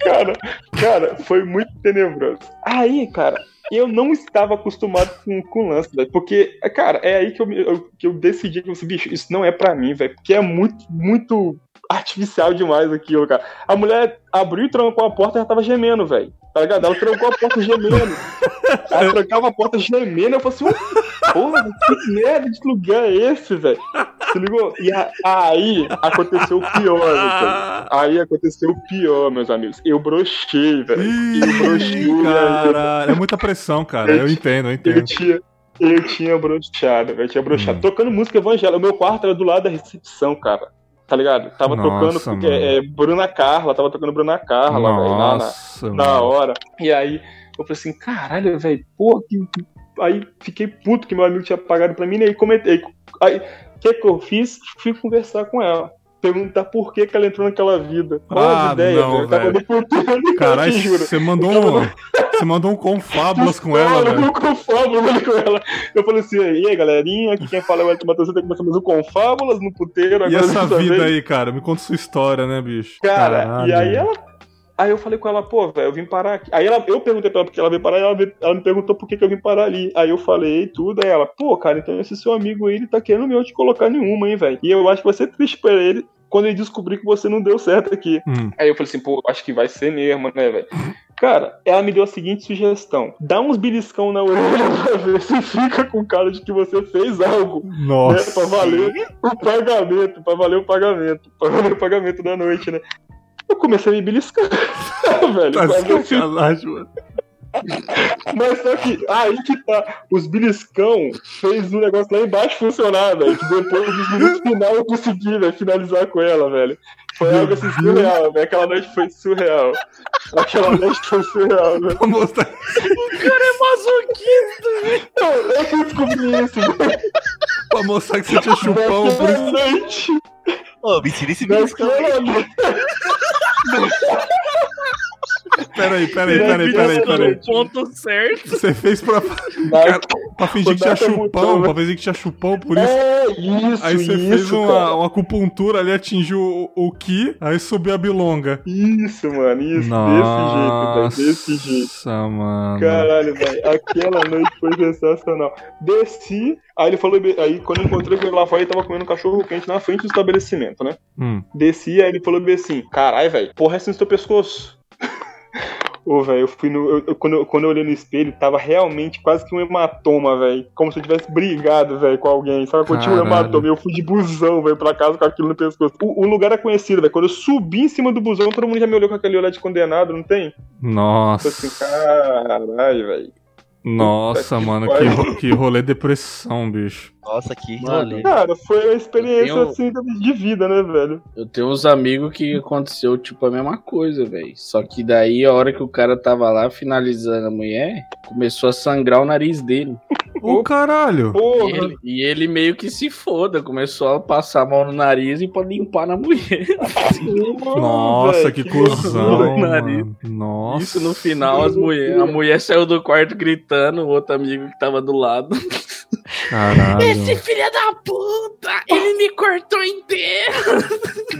cara, cara, foi muito tenebroso. Aí, cara, eu não estava acostumado com, com lance, velho. Porque, cara, é aí que eu, eu- que eu decidi que eu disse, bicho, isso não é pra mim, velho. Porque é muito, muito artificial demais aquilo, cara. A mulher abriu e trancou a porta e já tava gemendo, velho. Tá ligado? Ela trancou a porta gemendo. Ela trancava a porta gemendo. Eu falei assim, "Ô, porra, que merda de lugar é esse, velho? Se ligou? E a- aí aconteceu o pior, velho. Aí aconteceu o pior, meus amigos. Eu brochei, velho. Eu brochei, velho. caralho. É muita pressão, cara. Eu entendo, eu Eu entendo. tinha, eu tinha brochado, velho. Eu tinha brochado. Hum. Tocando música evangélica. O meu quarto era do lado da recepção, cara. Tá ligado? Tava Nossa, tocando mano. é, é, Bruna Carla, tava tocando Bruna Carla, velho. lá na- na mano. hora. E aí eu falei assim, caralho, velho, pô, que. Aí fiquei puto que meu amigo tinha pagado pra mim, né? E comentei. Aí, o que que eu fiz? Fui conversar com ela. Perguntar por que, que ela entrou naquela vida. Qual Ah, as ideias, não, velho? Tava velho. futuro, Caralho, você mandou um. Você mandou um confábulas com ela, velho. Eu confábulas com ela. Eu falei assim, e aí, galerinha, aqui quem fala é o Elton Matheus, tem que começar mais um confábulas no puteiro. E essa vida vez. aí, cara? Me conta sua história, né, bicho? Cara, Caralho. e aí ela. Aí eu falei com ela, pô, velho, eu vim parar aqui. Aí ela, eu perguntei pra ela porque ela veio parar e ela, veio- ela me perguntou por que, que eu vim parar ali. Aí eu falei tudo, aí ela, pô, cara, então esse seu amigo aí, ele tá querendo meu te colocar nenhuma, hein, velho. E eu acho que vai ser triste pra ele quando ele descobrir que você não deu certo aqui. Hum. Aí eu falei assim, pô, acho que vai ser mesmo, né, velho? Cara, ela me deu a seguinte sugestão: dá uns beliscão na orelha pra ver se fica com cara de que você fez algo. Né, Nossa. pra valer o pagamento, pra valer o pagamento, pra valer o pagamento da noite, né? Eu comecei a me beliscar, velho. Tá sacanagem, mano. Mas só que aí que tá, os beliscão fez o negócio lá embaixo funcionar, velho. Que depois dos minutos final eu consegui, velho, finalizar com ela, velho. Foi algo assim surreal, velho. Aquela noite foi surreal. Aquela noite foi surreal, velho. Pra mostrar, Não, eu que descobri isso, velho. pra mostrar que você tinha chupão. Por noite. Ô, me tira esse beliscão. Naquela noite. Peraí, peraí, peraí, peraí, peraí. ponto certo. Você fez pra, Na- pra fingir que tinha chupão, mudou, pra fingir que tinha chupão, por isso. É, isso, Aí você isso, fez uma, cara. uma acupuntura ali, atingiu o, o Ki, aí subiu a bilonga. Isso, mano, isso, Nossa, desse jeito, velho, desse jeito. mano. Caralho, velho, aquela noite foi sensacional. Desci, aí ele falou, aí quando eu encontrei com ele lá fora, ele tava comendo um cachorro quente na frente do estabelecimento, né? Hum. Desci, aí ele falou bem assim, caralho, velho, porra, é assim no teu pescoço. Ô, velho, eu fui no. eu- eu- quando, eu, quando eu olhei no espelho, tava realmente quase que um hematoma, velho. Como se eu tivesse brigado, velho, com alguém. Sabe? Quando tinha um hematoma, eu fui de busão, velho, pra casa com aquilo no pescoço. O, o lugar é conhecido, velho. Quando eu subi em cima do busão, todo mundo já me olhou com aquele olhar de condenado, não tem? Eu Nossa. assim, caralho, velho. Nossa, Puta que mano, que, ro- que rolê depressão, bicho. Nossa, que Mano. rolê. Cara, foi uma experiência tenho- assim de vida, né, velho? Eu tenho uns amigos que aconteceu tipo a mesma coisa, velho. Só que daí a hora que o cara tava lá finalizando a mulher, começou a sangrar o nariz dele. Ô, caralho. E ele, e ele meio que se foda, começou a passar a mão no nariz e pra limpar na mulher. Nossa, que loucura. cuzão. Nossa. Isso no final, as mulher, a mulher saiu do quarto gritando, o outro amigo que tava do lado. Caralho. filho da puta, ele me cortou inteiro.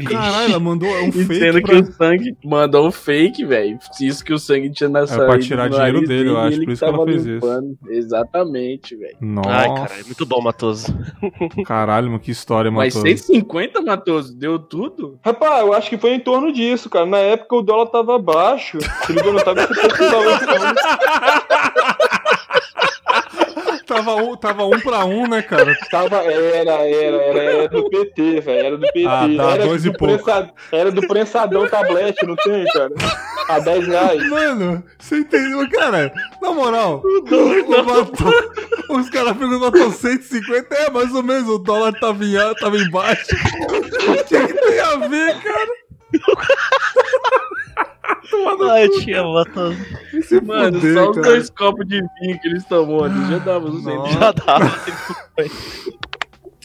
Caralho, ela mandou um fake sendo pra... que o sangue mandou um fake, velho. Isso que o sangue tinha na saída. pra tirar dinheiro dele, eu acho, ele por isso que ela fez limpando. Exatamente, velho. Nossa, Ai, caralho, muito bom, Matoso. caralho, mano, que história, Mas Matoso. 150, Matoso, deu tudo? Rapaz, eu acho que foi em torno disso, cara. Na época o dólar tava baixo. Se liga, eu não tava esse não. Tava um, tava um pra um, né, cara? Tava, era, era, era, era do PT, velho. Era do PT. Ah, dá era, dois do e pouco. prensa- era do prensadão tablete, não tem, cara? A 10 reais. Mano, você entendeu, cara? Na moral, o Matou, os caras matou 150, é mais ou menos, o dólar tava em tava embaixo. O que, que tem a ver, cara? Ai, tia, Matoso. Se Mano, fuder, só os cara. dois copos de vinho que eles tomou ali já dava Nossa. cento. Já dava.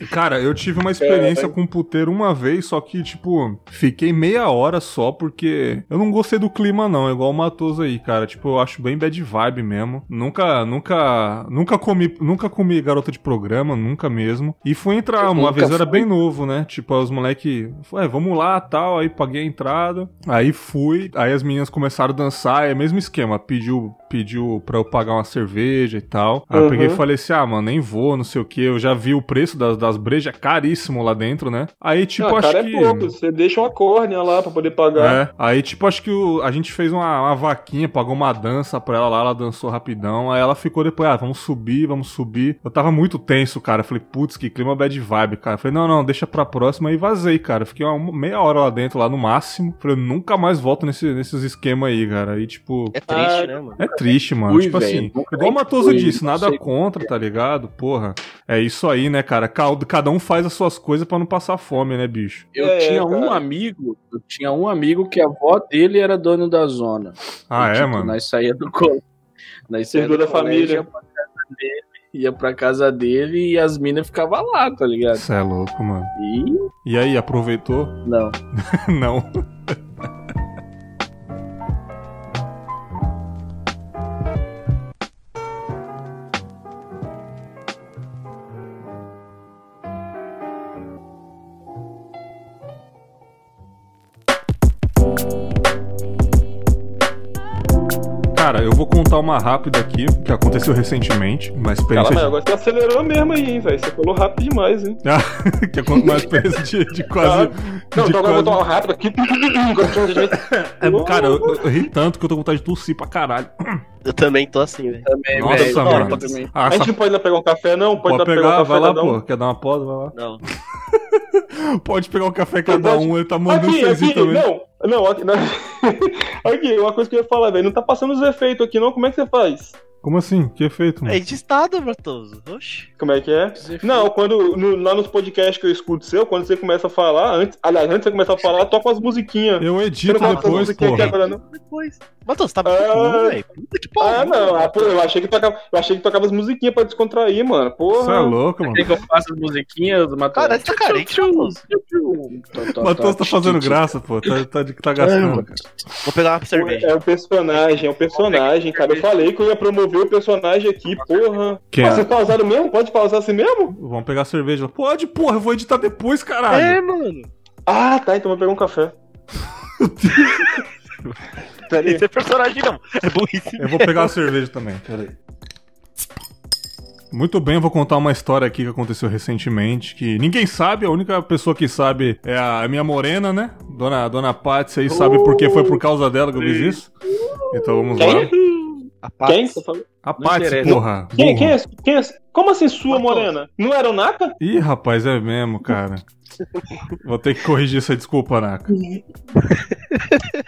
Cara, eu tive uma experiência com um puteiro uma vez, só que, tipo, fiquei meia hora só porque eu não gostei do clima, não, igual o Matoso aí, cara. Tipo, eu acho bem bad vibe mesmo. Nunca, nunca, nunca comi, nunca comi garota de programa, nunca mesmo. E fui entrar, uma vez eu era bem novo, né? Tipo, os moleque, ué, vamos lá, tal, aí paguei a entrada. Aí fui, aí as meninas começaram a dançar, é o mesmo esquema, pediu, pediu pra eu pagar uma cerveja e tal. Aí eu Uhum. peguei e falei assim, ah, mano, nem vou, não sei o que. Eu já vi o preço das, das brejas, é caríssimo lá dentro, né? Aí, tipo, ah, acho cara, que... é pouco. Você deixa uma córnea lá pra poder pagar. É, aí tipo, acho que o- a gente fez uma, uma vaquinha, pagou uma dança pra ela lá, ela dançou rapidão, aí ela ficou depois, ah, vamos subir, vamos subir. Eu tava muito tenso, cara, eu falei, putz, que clima bad vibe, cara. Eu falei, não, não, deixa pra próxima e vazei, cara. Eu Fiquei uma meia hora lá dentro, lá no máximo. Falei, nunca mais volto nesse, nesses esquemas aí, cara. E tipo... É triste, Ah, né, mano? É triste, mano. fui, tipo velho. assim, igual o Matoso fui, disse, nada sei contra, tá ligado? Porra. É isso aí, né, cara? Ca- Cada um faz as suas coisas pra não passar fome, né, bicho? Eu É, tinha um cara. amigo, eu tinha um amigo que a avó dele era dono da zona. Ah, E, é, tipo, mano? Nós saía do colégio. Nós saía do da colégio, família. Ia pra casa dele, ia pra casa dele e as minas ficavam lá, tá ligado? Você é louco, mano. E E aí, aproveitou? não. não. Cara, eu vou contar uma rápida aqui, que aconteceu recentemente. Uma experiência. mas agora você acelerou mesmo aí, hein, velho. Você falou rápido demais, hein? que aconteceu uma experiência de, de quase. Não, de então agora eu vou quase- tomar um rápido aqui. É, cara, eu, eu ri tanto que eu tô com vontade de tossir pra caralho. Eu também tô assim, velho. Também, Nossa, velho. mano. Também. Ah, A gente essa... não pode lá pegar um café, não? Pode, Pode pegar pegar, um café vai lá, um? pô. Quer dar uma pausa? Vai lá. Não. Pode pegar o café cada um, ele tá mandando Aqui, aqui, também. não, não, aqui, não. aqui, uma coisa que eu ia falar, velho, não tá passando os efeitos aqui não, como é que você faz? Como assim? Que efeito, mano? É de estado, Matoso. Oxi. Como é que é? Não, quando, no- lá nos podcasts que eu escuto seu, quando você começa a falar, antes, aliás, antes de você começar a falar, toca umas musiquinhas. Eu Você edito as depois, não? Depois. Matoso, você tá Ah. velho. Puta que pariu. Ah, não, ah, pô, eu achei que tocava, eu achei que tocava as musiquinhas pra descontrair, mano. Porra. Você é louco, mano. Quer que eu faça as musiquinhas do Matheus? Cara, tá carente, Matoso. O Matheus tá fazendo graça, pô. Tá, tá, tá gastando, cara. Vou pegar uma cerveja. É o personagem, é o personagem, cara. Eu falei que eu ia promover o personagem aqui, porra. Quem Ah, é? vocês pausaram mesmo? Pode pausar assim mesmo? Vamos pegar cerveja. Pode, porra, eu vou editar depois, caralho. É, mano. Ah, tá, então vou pegar um café. Peraí. Esse é personagem não. É burrice. Eu vou pegar a cerveja também, peraí. Muito bem, eu vou contar uma história aqui que aconteceu recentemente, que ninguém sabe, a única pessoa que sabe é a minha morena, né? Dona, Dona Patsy aí sabe porque foi por causa dela que eu fiz isso. Então vamos lá. Quem? A Quem? Paty. Você falou? A Patsy, porra. Quem, quem, é, quem é? Como assim sua morena? Não era o Naka? Ih, rapaz, é mesmo, cara. Vou ter que corrigir essa desculpa, Naka.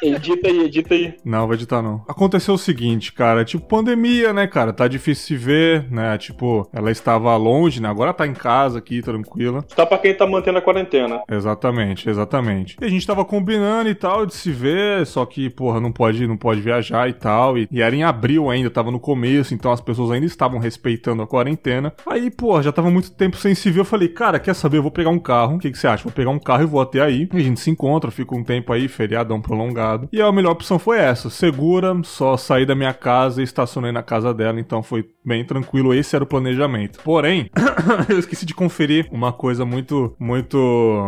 Edita aí, edita aí. Não, vai editar não. Aconteceu o seguinte, cara, tipo pandemia, né, cara? Tá difícil se ver, né? Tipo, ela estava longe, né? Agora tá em casa aqui, tranquila. Tá pra quem tá mantendo a quarentena. Exatamente, exatamente. E a gente tava combinando e tal de se ver, só que, porra, não pode, não pode viajar e tal. E, e era em abril ainda, tava no começo, então as pessoas ainda estavam respeitando a quarentena. Aí, porra, já tava muito tempo sem se ver. Eu falei, cara, quer saber? Eu vou pegar um carro. O que, que você acha? Vou pegar um carro e vou até aí. A gente se encontra, fica um tempo aí, feriadão prolongado. E a melhor opção foi essa: segura, só saí da minha casa e estacionei na casa dela, então foi bem tranquilo. Esse era o planejamento. Porém, eu esqueci de conferir uma coisa muito, muito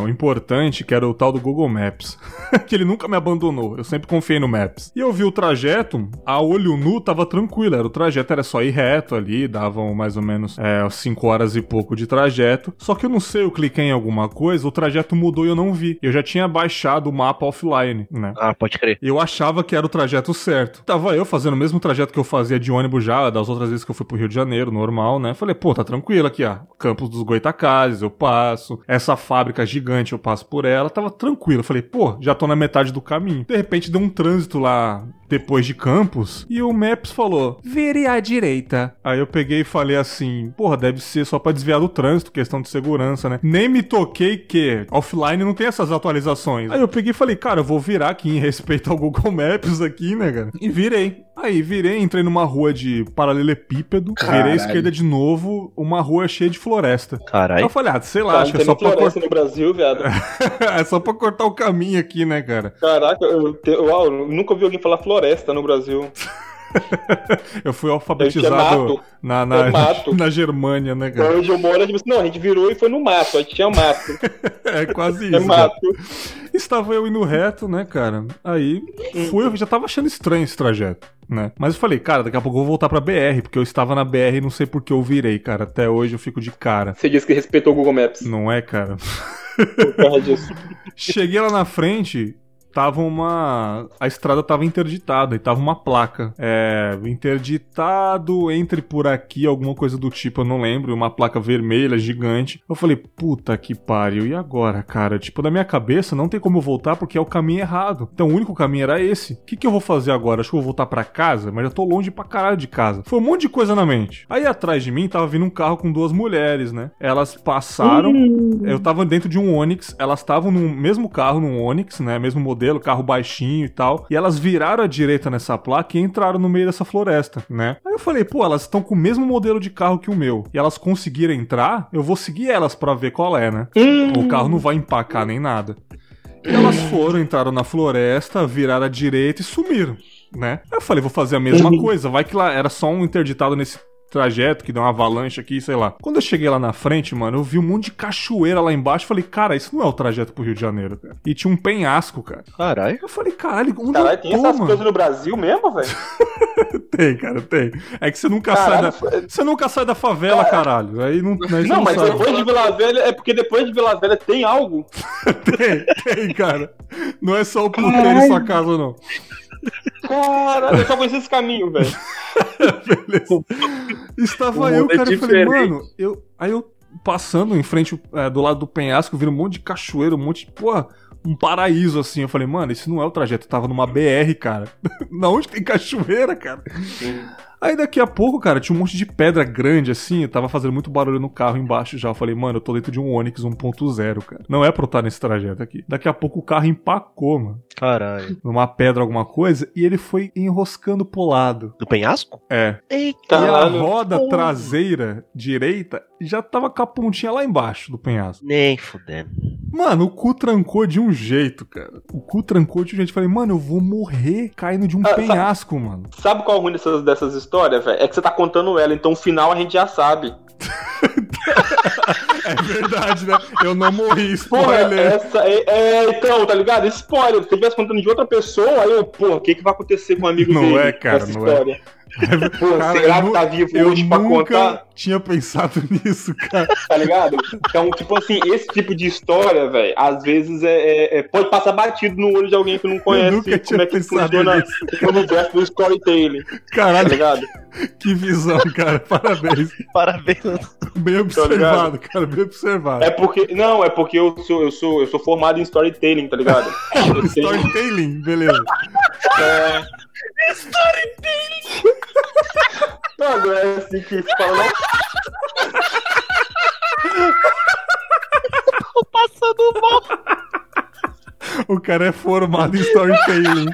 importante, que era o tal do Google Maps. que ele nunca me abandonou. Eu sempre confiei no Maps. E eu vi o trajeto, a olho nu tava tranquilo. Era o trajeto, era só ir reto ali, davam mais ou menos 5 é, horas e pouco de trajeto. Só que eu não sei, eu cliquei em alguma coisa, o trajeto mudou e eu não vi. Eu já tinha baixado o mapa offline, né? Ah, pode crer. Eu achava que era o trajeto certo. Tava eu fazendo o mesmo trajeto que eu fazia de ônibus já, das outras vezes que eu fui pro Rio de Janeiro, normal, né? Falei, pô, tá tranquilo aqui, ó. Campos dos Goitacazes, eu passo. Essa fábrica gigante, eu passo por ela. Tava tranquilo. Falei, pô, já tô na metade do caminho. De repente deu um trânsito lá depois de Campos e o Maps falou: vire à direita. Aí eu peguei e falei assim: porra, deve ser só pra desviar do trânsito, questão de segurança, né? Nem me toquei que offline não tem essas atualizações. Aí eu peguei e falei: cara, eu vou virar aqui em respeito ao Google Maps aqui, né, cara? E virei. Aí virei, entrei numa rua de paralelepípedo, Caralho. virei à esquerda de novo, uma rua cheia de floresta. Caralho. Eu falei, ah, sei lá, acho que é só pra cortar. no Brasil, viado. é só pra cortar o caminho aqui, né, cara? Caraca, eu, te... Uau, eu nunca ouvi alguém falar floresta no Brasil. eu fui alfabetizado na, na, é na Germânia, né, cara? Onde eu moro, a gente não, a gente virou e foi no mato, a gente tinha mato. é quase isso. É mato. Estava eu indo reto, né, cara? Aí fui, eu já tava achando estranho esse trajeto. Né? Mas eu falei, cara, daqui a pouco eu vou voltar pra BR, porque eu estava na BR e não sei por que eu virei, cara. Até hoje eu fico de cara. Você disse que respeitou o Google Maps. Não é, cara? Cheguei lá na frente, tava uma. A estrada tava interditada e tava uma placa. É. Interditado, entre por aqui, alguma coisa do tipo, eu não lembro. Uma placa vermelha, gigante. Eu falei, puta que pariu, e agora, cara? Tipo, na minha cabeça não tem como eu voltar porque é o caminho errado. Então o único caminho era esse. O que, que eu vou fazer agora? Acho que eu vou voltar para casa, mas já tô longe pra caralho de casa. Foi um monte de coisa na mente. Aí atrás de mim tava vindo um carro com duas mulheres, né? Elas passaram. Uhum. Eu tava dentro de um Onix, elas estavam no mesmo carro, num Onix, né? Mesmo modelo modelo, carro baixinho e tal. E elas viraram à direita nessa placa e entraram no meio dessa floresta, né? Aí eu falei, pô, elas estão com o mesmo modelo de carro que o meu. E elas conseguiram entrar, eu vou seguir elas para ver qual é, né? O carro não vai empacar nem nada. E elas foram, entraram na floresta, viraram à direita e sumiram, né? Aí eu falei, vou fazer a mesma uhum. coisa. Vai que lá era só um interditado nesse trajeto que deu uma avalanche aqui, sei lá. Quando eu cheguei lá na frente, mano, eu vi um monte de cachoeira lá embaixo. Falei, cara, isso não é o trajeto pro Rio de Janeiro, cara. E tinha um penhasco, cara. Caralho. Eu falei, caralho, onde Caralho, eu tem essas mano? coisas no Brasil mesmo, velho? tem, cara, tem. É que você nunca caralho, sai da. Você nunca sai da favela, caralho. Aí não. Aí não, não mas sabe. depois de Vila Velha, é porque depois de Vila Velha tem algo. tem, tem, cara. Não é só o puteiro em sua casa, não. Caralho, eu só conheci esse caminho, velho. Beleza. Estava eu, é cara, é falei, mano, eu. Aí eu passando em frente é, do lado do penhasco, vira um monte de cachoeira, um monte de. Porra, um paraíso assim. Eu falei, mano, esse não é o trajeto. Eu tava numa BR, cara. Na onde tem cachoeira, cara? Sim. Aí daqui a pouco, cara, tinha um monte de pedra grande assim, eu tava fazendo muito barulho no carro embaixo já. Eu falei, mano, eu tô dentro de um Onix 1.0, cara. Não é pra eu estar nesse trajeto aqui. Daqui a pouco o carro empacou, mano. Caralho. Numa pedra, alguma coisa, e ele foi enroscando pro lado. Do penhasco? É. Eita, e a roda traseira direita já tava com a pontinha lá embaixo do penhasco. Nem fudendo. Mano, o cu trancou de um jeito, cara. O cu trancou de um jeito. Eu falei, mano, eu vou morrer caindo de um ah, penhasco, sabe, mano. Sabe qual é o ruim dessas, dessas história, velho, é que você tá contando ela, então o final a gente já sabe. é verdade, né? Eu não morri, spoiler. Porra, essa é, é, então, tá ligado? Spoiler. Se eu estivesse contando de outra pessoa, aí eu, pô, o que, que vai acontecer com o amigo não dele? Não é, cara, não é. história? é. Pô, cara, será que tá vivo hoje pra contar? tinha pensado nisso, cara. Tá ligado? Então, tipo assim, esse tipo de história, velho, às vezes é, é, é, pode passar batido no olho de alguém que não conhece nunca como é que funciona o universo do storytelling. Caralho. Tá ligado? Que visão, cara. Parabéns. Parabéns. Bem observado, tá cara. Bem observado. É porque. Não, é porque eu sou, eu sou, eu sou formado em storytelling, tá ligado? storytelling, beleza. É. Storytelling! Mano, é assim que se fala, né? Tô passando mal. O cara é formado em storytelling.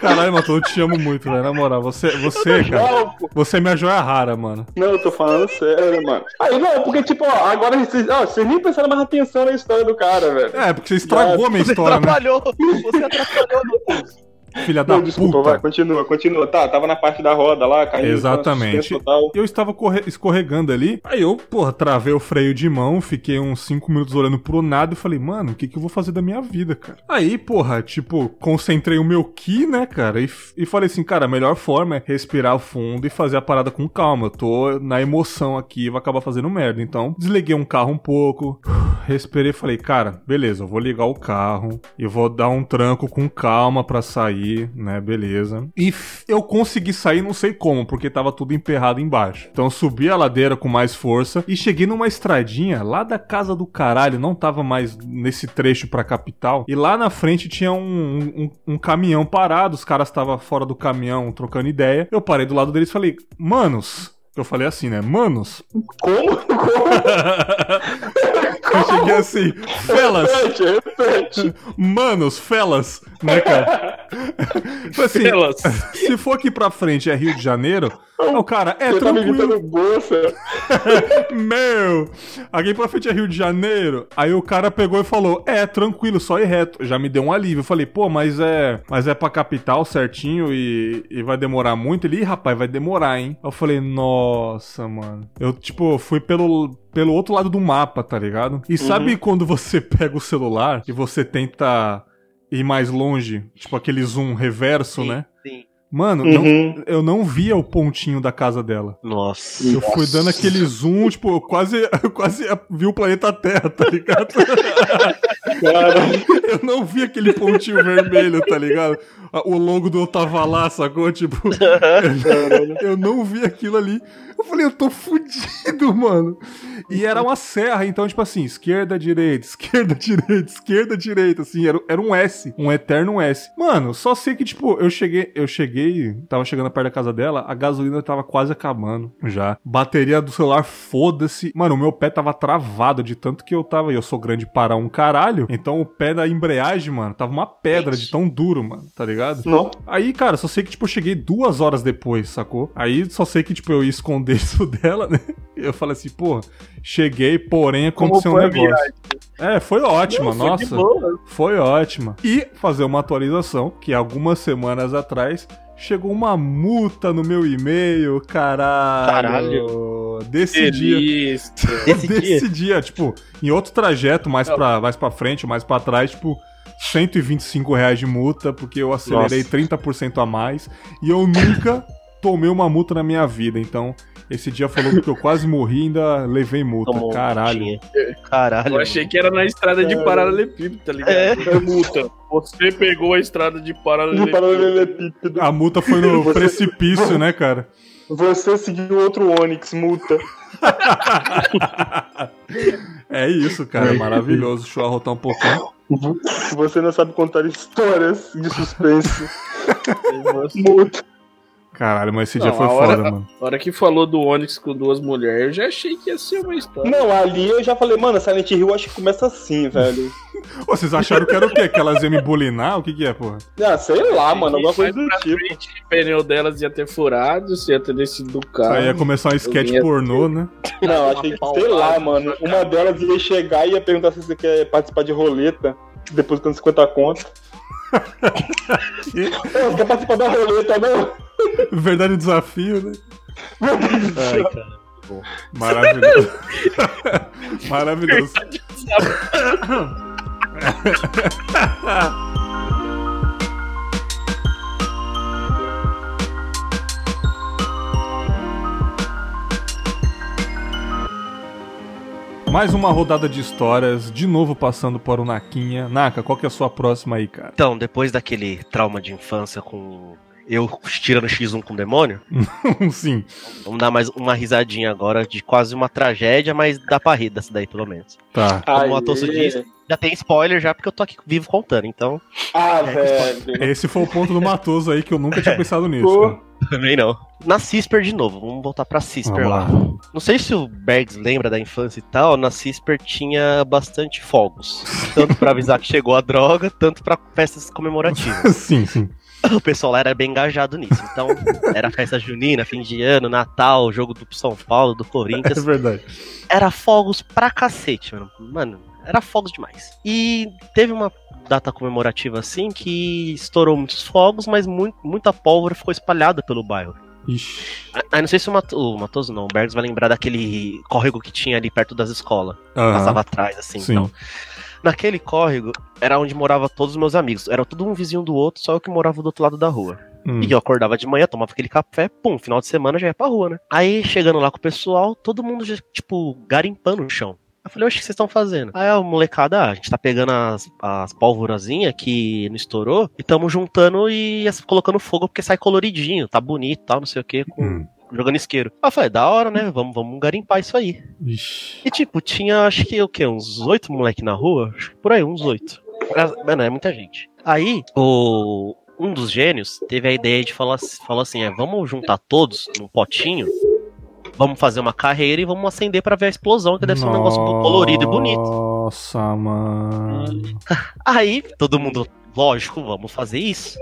Caralho, Matou, eu te amo muito, velho. Na moral, você, você, cara, você é minha joia rara, mano. Não, eu tô falando sério, mano. Aí não, porque tipo, ó, agora vocês, ó, vocês nem pensaram mais atenção na história do cara, velho. É, porque você estragou a minha Você história, né? atrapalhou. Você atrapalhou, Matheus. Filha da Não, desculpa, vai, puta. continua, continua. Tá, tava na parte da roda lá, caindo. Exatamente. suspenso Total. Eu estava corre- escorregando ali, aí eu, porra, travei o freio de mão, fiquei uns 5 minutos olhando pro nada e falei, mano, o que que eu vou fazer da minha vida, cara? Aí, porra, tipo, concentrei o meu ki, né, cara, e, e falei assim, cara, a melhor forma é respirar fundo e fazer a parada com calma. Eu tô na emoção aqui e vou acabar fazendo merda. Então, desliguei um carro um pouco, respirei e falei, cara, beleza, eu vou ligar o carro e vou dar um tranco com calma pra sair, né, beleza. E eu consegui sair, não sei como, porque tava tudo emperrado embaixo. Então subi a ladeira com mais força e cheguei numa estradinha lá da casa do caralho, não tava mais nesse trecho pra capital. E lá na frente tinha um, um, um caminhão parado, os caras estavam fora do caminhão trocando ideia. Eu parei do lado deles e falei, manos. Eu falei assim, né? Manos. Como? Como? Eu cheguei assim, felas. Repete, repete. Manos, felas, né, cara? Assim, Elas. se for aqui pra frente é Rio de Janeiro, o cara, é Você tá tranquilo. gritando bolsa. Meu! Aqui pra frente é Rio de Janeiro. Aí o cara pegou e falou: É, tranquilo, só ir reto. Já me deu um alívio. Eu falei, pô, mas é. Mas é pra capital certinho e, e vai demorar muito. Ele, rapaz, vai demorar, hein? Eu falei, nossa, mano. Eu, tipo, fui pelo. Pelo outro lado do mapa, tá ligado? E sabe quando você pega o celular e você tenta ir mais longe? Tipo aquele zoom reverso, né? Sim. Mano, Uhum. não- eu não via o pontinho da casa dela. Nossa. Eu fui dando aquele zoom, tipo, eu quase, eu quase vi o planeta Terra, tá ligado? Cara, Eu não vi aquele pontinho vermelho, tá ligado? O logo do eu tava lá, sacou? Tipo, eu não vi aquilo ali. Eu falei, eu tô fudido, mano. E era uma serra, então, tipo assim, esquerda, direita, esquerda, direita, esquerda, direita, assim, era, era um S, um eterno S. Mano, só sei que, tipo, eu cheguei, eu cheguei, tava chegando perto da casa dela, a gasolina tava quase acabando já. Bateria do celular, foda-se. Mano, o meu pé tava travado de tanto que eu tava, e eu sou grande para um caralho, então o pé da embreagem, mano, tava uma pedra de tão duro, mano, tá ligado? não. Aí, cara, só sei que, tipo, eu cheguei duas horas depois, sacou? Aí só sei que, tipo, eu ia esconder isso dela, né? Eu falei assim, pô, cheguei, porém aconteceu um negócio. É, foi ótima, Não, foi nossa. boa. Foi ótima. E fazer uma atualização, que algumas semanas atrás chegou uma multa no meu e-mail, caralho. Caralho. Desse dia. Delícia. Desse dia. Desse dia, tipo, em outro trajeto, mais pra, mais pra frente, mais pra trás, tipo, 125 reais de multa, porque eu acelerei Nossa. 30% a mais. E eu nunca tomei uma multa na minha vida. Então, esse dia falou que eu quase morri e ainda levei multa. Tomou Caralho. tinha. Caralho. Eu achei que era na estrada de paralelepípedo, tá ligado? É. É. Multa. Você pegou a estrada de paralelepípedo. A multa foi no Você- precipício, né, cara? Você seguiu outro Onix, multa. É isso, cara. Maravilhoso. Deixa eu arrotar um pouquinho. Você não sabe contar histórias de suspense. multa. Caralho, mas esse Não, dia foi hora- foda, mano. A hora que falou do Onix com duas mulheres, eu já achei que ia ser uma história. Não, ali eu já falei, mano, Silent Hill acho que começa assim, velho. Ô, vocês acharam que era o quê? Que elas iam me bulinar? O que que é, porra? Ah, sei lá, mano, alguma coisa do tipo. frente, o pneu delas ia ter furado, você ia ter descido do carro. Aí ia começar um sketch pornô, né? Não, achei que, sei lá, mano. Uma delas ia chegar e ia perguntar se você quer participar de roleta, depositando 50 conto. Você quer participar da roleta, não? Verdade desafio, né? Ai, cara. Maravilhoso. Maravilhoso. Mais uma rodada de histórias, de novo passando por o Naquinha. Naka, qual que é a sua próxima aí, cara? Então, depois daquele trauma de infância com eu tirando X1 com o demônio, Sim. vamos dar mais uma risadinha agora de quase uma tragédia, mas dá pra rir dessa daí, pelo menos. Tá. Como o Atosso disse, já tem spoiler já, porque eu tô aqui vivo contando, então. Ah, É, velho. Esse foi o ponto do Matoso aí que eu nunca tinha pensado nisso. Também não. Na Cisper de novo, vamos voltar pra Cisper lá. lá. Não sei se o Bergs lembra da infância e tal, na Cisper tinha bastante fogos. Tanto pra avisar que chegou a droga, tanto pra festas comemorativas. sim, sim. O pessoal lá era bem engajado nisso. Então, era festa junina, fim de ano, Natal, jogo do São Paulo, do É Corinthians. verdade. Era fogos pra cacete, mano. Mano, era fogos demais. E teve uma data comemorativa assim que estourou muitos fogos, mas muito, muita pólvora ficou espalhada pelo bairro. Ixi. Aí não sei se o, Mat o Matoso não, o Bergs vai lembrar daquele córrego que tinha ali perto das escolas. Aham. Passava atrás, assim. Sim. Então. Naquele córrego era onde morava todos os meus amigos. Era todo um vizinho do outro, só eu que morava do outro lado da rua. Hum. E eu acordava de manhã, tomava aquele café, pum, final de semana já ia pra rua, né? Aí chegando lá com o pessoal, todo mundo já, tipo, garimpando no chão. Eu falei, oxe, o que vocês estão fazendo? Aí a molecada, ah, a gente tá pegando as, as pólvorazinhas que não estourou e tamo juntando e colocando fogo porque sai coloridinho, tá bonito tal, não sei o que, com, Hum. jogando isqueiro. Aí eu falei, da hora, né? Vamos, vamos garimpar isso aí. Ixi. E tipo, tinha acho que o quê? Uns oito moleque na rua? Acho que Por aí, uns oito. Mano, é muita gente. Aí, o. Um dos gênios teve a ideia de falar, assim: é, vamos juntar todos num potinho, vamos fazer uma carreira e vamos acender pra ver a explosão, que deve ser um negócio colorido e bonito. Nossa, mano. Aí, todo mundo, lógico, vamos fazer isso.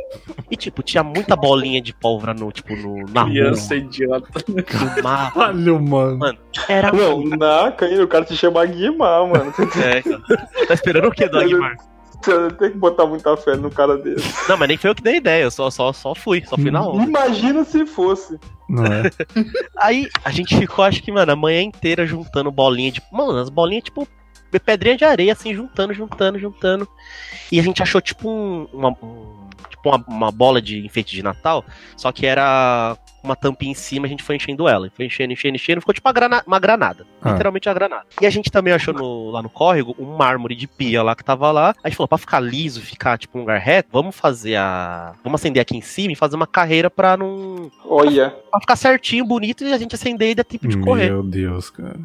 E tipo, tinha muita bolinha de pólvora no, tipo, no, na rua, Criança idiota. no mapa. Caralho, mano. Era Não, na canha, o cara se chama Guimar, mano. É, cara. Tá esperando o quê do Aguimar? Você tem que botar muita fé no cara desse. Não, mas nem foi eu que dei ideia, eu só, só, só fui, só fui na onda. Imagina se fosse. Não é? Aí a gente ficou, acho que, mano, a manhã inteira juntando bolinha de. Mano, as bolinhas, tipo, pedrinha de areia, assim, juntando, juntando, juntando. E a gente achou, tipo, um, uma, um- tipo uma, uma bola de enfeite de Natal, só que era uma tampinha em cima, a gente foi enchendo ela. Foi enchendo, enchendo, enchendo, ficou tipo uma, grana- uma granada. Ah. Literalmente uma granada. E a gente também achou no- lá no córrego um mármore de pia lá que tava lá. A gente falou, pra ficar liso, ficar tipo um lugar reto, vamos fazer a. Vamos acender aqui em cima e fazer uma carreira pra não. Olha. Pra ficar certinho, bonito, e a gente acender e dar tempo de correr. Meu Deus, cara.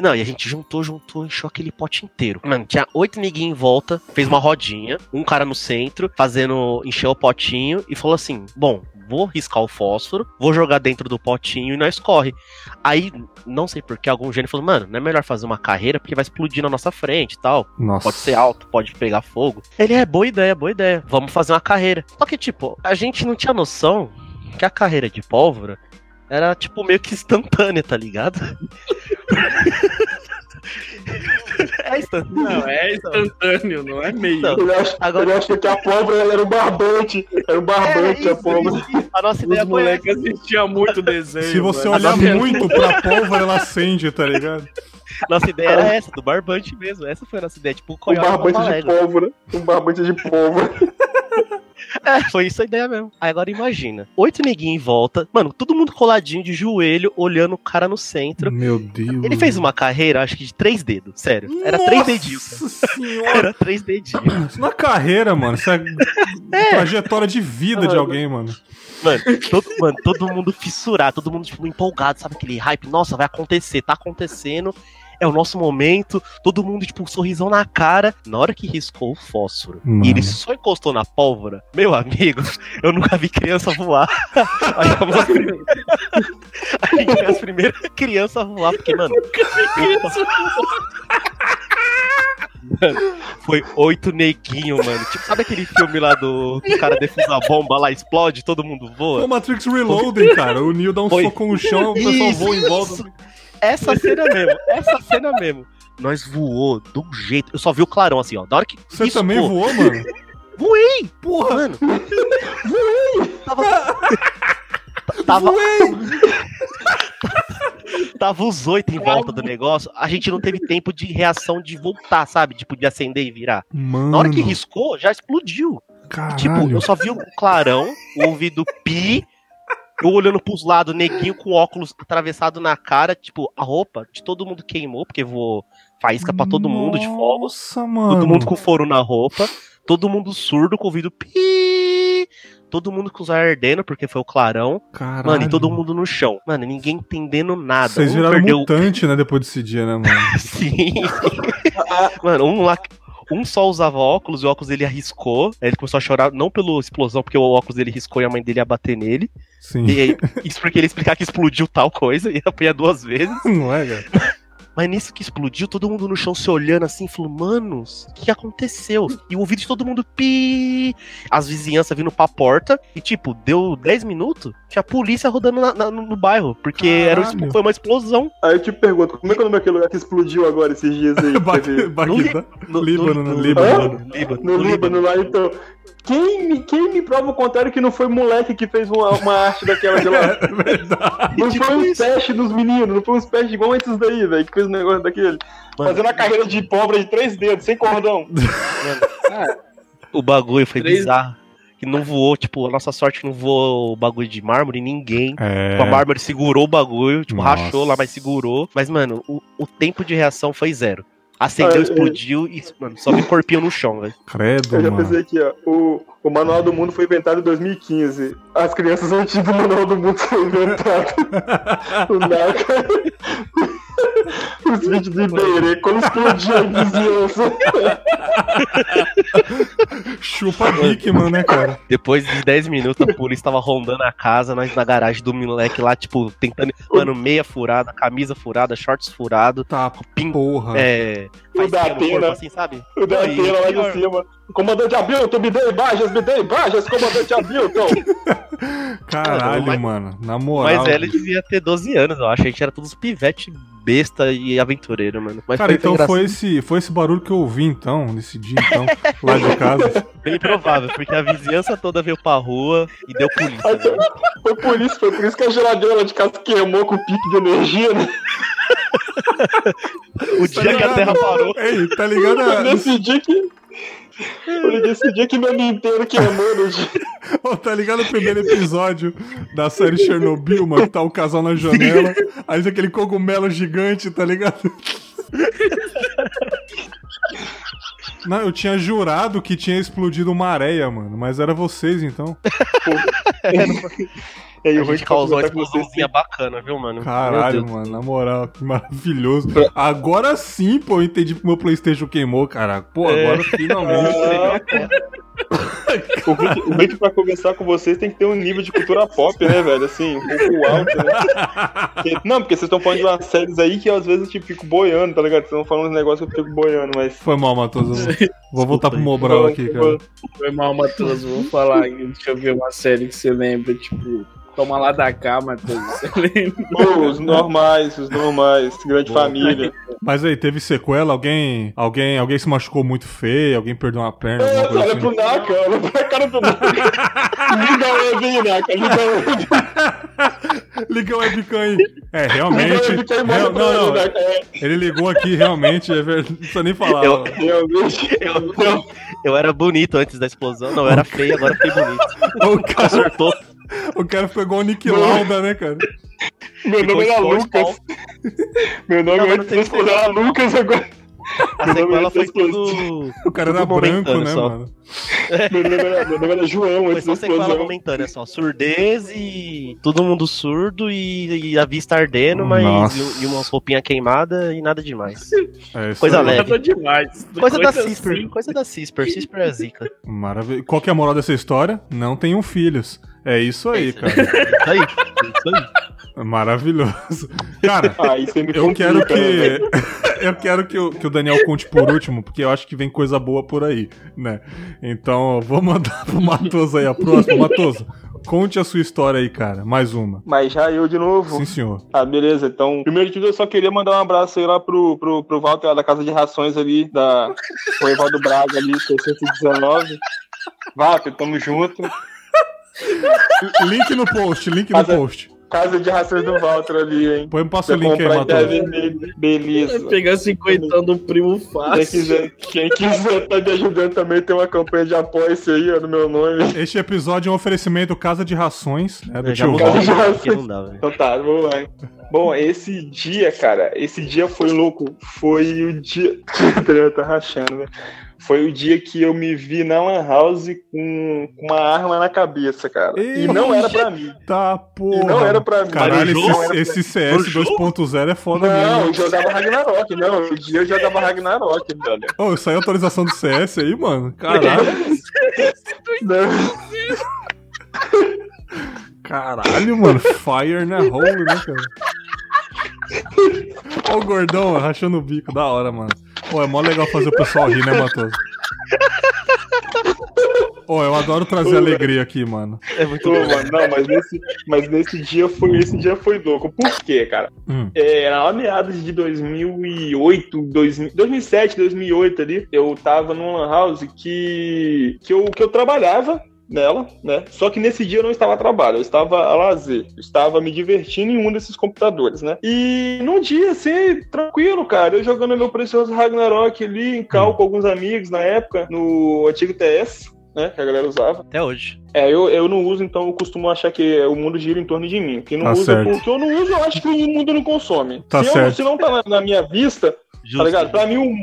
Não, e a gente juntou, juntou, encheu aquele pote inteiro. Mano, tinha oito neguinhos em volta, fez uma rodinha, um cara no centro, fazendo, encheu o potinho e falou assim: Bom, vou riscar o fósforo, vou jogar dentro do potinho e nós corre. Aí, não sei por que, algum gênio falou: Mano, não é melhor fazer uma carreira porque vai explodir na nossa frente e tal. Nossa. Pode ser alto, pode pegar fogo. Ele é boa ideia, boa ideia. Vamos fazer uma carreira. Só que, tipo, a gente não tinha noção que a carreira de pólvora era, tipo, meio que instantânea, tá ligado? é instantâneo. Não, é instantâneo, não é meio. Não. Ele, ach, Agora- ele achou que a pólvora era um barbante. Era um barbante É, a isso, isso. A nossa ideia Os foi moleques assistiam muito desenho. Se você mano. olhar muito pra pólvora, ela acende, tá ligado? Nossa ideia era essa, do barbante mesmo. Essa foi a nossa ideia, tipo, o Um barbante de pólvora. Um barbante de pólvora. É, foi isso a ideia mesmo. Aí agora imagina, oito neguinhos em volta, mano, todo mundo coladinho de joelho, olhando o cara no centro. Meu Deus. Ele fez uma carreira, acho que de três dedos, sério. Era três dedinhos. Nossa senhora. Era três dedinhos. Isso não é carreira, mano. Isso é, trajetória de vida de alguém, mano. Mano todo, mano, todo mundo fissurado, todo mundo, tipo, empolgado, sabe? Aquele hype, nossa, vai acontecer, tá acontecendo. É o nosso momento, todo mundo, tipo, um sorrisão na cara. Na hora que riscou o fósforo Mano. e ele só encostou na pólvora, meu amigo, eu nunca vi criança voar. Aí fomos as primeiras. A gente foi as primeiras crianças a voar, porque, mano. Mano, foi oito neguinho, mano. Tipo, sabe aquele filme lá do que o cara defusa a bomba lá, explode, todo mundo voa? Pô, Matrix Reloading, cara. O Neo dá um Foi. soco no chão, o pessoal voa em volta. Essa cena mesmo, essa cena mesmo. Nós voou de um jeito. Eu só vi o clarão assim, ó. Da hora que. Você riscou, também voou, mano? Voei! Porra! Mano. Voei! Tava. Tava, tava os oito em volta do negócio. A gente não teve tempo de reação de voltar, sabe? Tipo, de acender e virar. Mano. Na hora que riscou, já explodiu. Caralho. Tipo, eu só vi o clarão, o ouvido pi, eu olhando pros lados, neguinho com óculos atravessado na cara, tipo, a roupa de todo mundo queimou, porque voou faísca pra todo mundo de fogos. Nossa, mano. Todo mundo com foro na roupa, todo mundo surdo com o ouvido pi, todo mundo com os olhos ardendo, porque foi o clarão. Caralho. Mano, e todo mundo no chão. Mano, ninguém entendendo nada. Vocês um viraram perdeu. mutante, né, depois desse dia, né, mano? Sim. Mano, um lá. Um só usava óculos e o óculos dele arriscou. Aí ele começou a chorar, não pela explosão, porque o óculos dele riscou e a mãe dele ia bater nele. Sim. E aí, isso porque ele explicar que explodiu tal coisa e apanhar duas vezes. Não é, cara? Mas nisso que explodiu, todo mundo no chão se olhando assim, falou, manos, o que aconteceu? E o ouvido de todo mundo, pi. As vizinhanças vindo pra porta. E tipo, deu 10 minutos, tinha a polícia rodando na- na- no bairro. Porque era, foi uma explosão. Aí eu te pergunto, como é que é o nome daquele lugar que explodiu agora esses dias aí? No no- Líbano. no Líbano, No Líbano lá, então. Quem me, quem me prova o contrário que não foi moleque que fez uma, uma arte daquela de lá? É verdade. Não Tipo foi um teste dos meninos, não foi uns testes igual esses daí, velho, que fez um negócio daquele. Mano, Fazendo a carreira de pobre de três dedos, sem cordão. o bagulho foi Três- bizarro. Que não voou, tipo, a nossa sorte que não voou o bagulho de mármore, ninguém. É. Tipo, a mármore segurou o bagulho, tipo, Nossa. rachou lá, mas segurou. Mas, mano, o, o tempo de reação foi zero. Acendeu, Ah, é. explodiu e, mano, só vi corpinho no chão, velho. Credo, Eu já mano. pensei aqui, ó. O, o Manual do Mundo foi inventado em 2015. As crianças antigas do Manual do Mundo foi inventado. o NACA. Os vídeos do Iberê, quando explodiu a vizinhança. Chupa Dickman, né, cara? Depois de 10 minutos, a polícia tava rondando a casa, nós na garagem do moleque lá, tipo, tentando. Mano, meia furada, camisa furada, shorts furado, Tá, pin, porra. é. O da corpo, Atena. assim, sabe? O da Atena lá de cima. Comandante Hamilton, me dê imagens, me dê imagens, comandante Hamilton. Caralho, Mas- mano. Na moral. Mas ele devia ter 12 anos, eu acho. A gente era todos pivete besta e aventureiro, mano. Mas Cara, foi então foi esse, foi esse barulho que eu ouvi, então, nesse dia, então, lá de casa. bem provável, porque a vizinhança toda veio pra rua e deu polícia. Velho. Foi por isso, foi por isso que a geladeira lá de casa queimou com o pique de energia, né? O dia que a terra parou. Ei, tá ligado? Nesse dia que. Nesse dia que meu Nintendo queimou no dia. Ô, tá ligado o primeiro episódio da série Chernobyl, mano? que Tá o casal na janela, aí tem aquele cogumelo gigante, tá ligado? Não, eu tinha jurado que tinha explodido uma areia, mano. Mas era vocês, então. E aí, A vou gente causou uma explosãozinha bacana, viu, mano? Caralho, mano. Na moral, que maravilhoso. Agora sim, pô, eu entendi que meu Playstation queimou, cara. Pô, É. agora finalmente. O Rick, pra conversar com vocês, tem que ter um nível de cultura pop, né, velho? Assim, um pouco alto, né? Não, porque vocês estão falando de umas séries aí que às vezes eu tipo, fico boiando, tá ligado? Vocês estão falando uns negócios que eu fico boiando, mas. Foi mal, Matoso. Vou voltar pro. Mobral aqui, cara. Foi mal, Matheus. Vou falar. Deixa eu ver uma série que você lembra, tipo. Toma lá da cá, Matheus. Você lembra? Pô, os normais, os normais, grande Boa. família. Mas aí, teve sequela? Alguém, alguém, alguém se machucou muito feio? Alguém perdeu uma perna? Coisa Olha assim? pro Naka, olha pra cara do Naka. Liga web aí, Naka, liga a web. Liga o webcam aí. É, Liga realmente. webcam real- não, ele, não. Naka. É, Ele ligou aqui, realmente. É verdade. Não precisa nem falar. Eu- realmente. Eu, eu era bonito antes da explosão, não, eu era feio, agora fiquei bonito. O cara, Acertou. o cara ficou igual o Nick Lauda, né, cara? Meu nome era Lucas. Meu nome Não, é não tem explosão era Lucas agora. A nome sequela é foi tudo. O cara era branco, né, só. mano? Meu nome era, meu nome era João Foi da só sequela explosão. momentânea só. Surdez e todo mundo surdo e, e a vista ardendo, mas Nossa. e, e umas roupinhas queimadas e nada demais. É isso Coisa aí. leve. Nada demais. Coisa da assim. Cisper, coisa da Cisper, Cisper é zica. Maravilha. Qual que é a moral dessa história? Não tenham filhos. É isso aí, cara. Isso aí, isso aí. Maravilhoso. Cara, Ah, eu quero que. eu quero que o, que o Daniel conte por último, porque eu acho que vem coisa boa por aí, né? Então, vou mandar pro Matoso aí a próxima. Matoso, conte a sua história aí, cara. Mais uma. Mas já eu de novo. Sim, senhor. Ah, beleza. Então, primeiro de tudo, eu só queria mandar um abraço aí lá pro, pro, pro Walter lá da Casa de Rações ali, da o Evaldo Braga ali, 619. Walter, tamo junto. Link no post, link no Mas é- post. Casa de Rações do Walter ali, hein. Põe, passa o link aí, vermelha. Beleza. Vai pegar 50 do primo Quem fácil. quiser, quem quiser tá me ajudando também, tem uma campanha de apoio esse aí, ó, no meu nome. Este episódio é um oferecimento Casa de Rações, né? Do tio Casa de Rações. não dá, velho. Então tá, vamos lá. hein. Bom, esse dia, cara, esse dia foi louco. Foi o dia. tá rachando, né? Foi o dia que eu me vi na Lan House com, com uma arma na cabeça, cara. E não era pra mim. Tá, porra. E não era pra mim. Caralho, esse, esse CS 2.0 é foda Não, eu mesmo. jogava Ragnarok, não. O dia eu jogava Ragnarok, brother. Ô, saiu a atualização do CS aí, mano. Caralho. Não. Caralho, mano. Fire na hole, né, cara? Ó o gordão rachando o bico. Da hora, mano. Pô, é mó legal fazer o pessoal rir, né, Matoso? Ô, eu adoro trazer alegria aqui, mano. É muito Pô, bom. mano, não, mas nesse, mas nesse dia foi, esse dia foi louco. Por quê, cara? Hum. É, lá meados de 2008, 2000, 2007, 2008 ali, eu tava numa lan house que, que, eu, que eu trabalhava nela, né? Só que nesse dia eu não estava a trabalho, eu estava a lazer, eu estava me divertindo em um desses computadores, né? E num dia, assim, tranquilo, cara, eu jogando meu precioso Ragnarok ali em cal com alguns amigos na época, no antigo TS, né? Que a galera usava. Até hoje. É, eu, eu não uso, então eu costumo achar que o mundo gira em torno de mim. Quem não Tá usa, certo. porque eu não uso, eu acho que o mundo não consome. Tá se, eu- certo. se não tá na, na minha vista, Justo. tá ligado? Pra mim, o,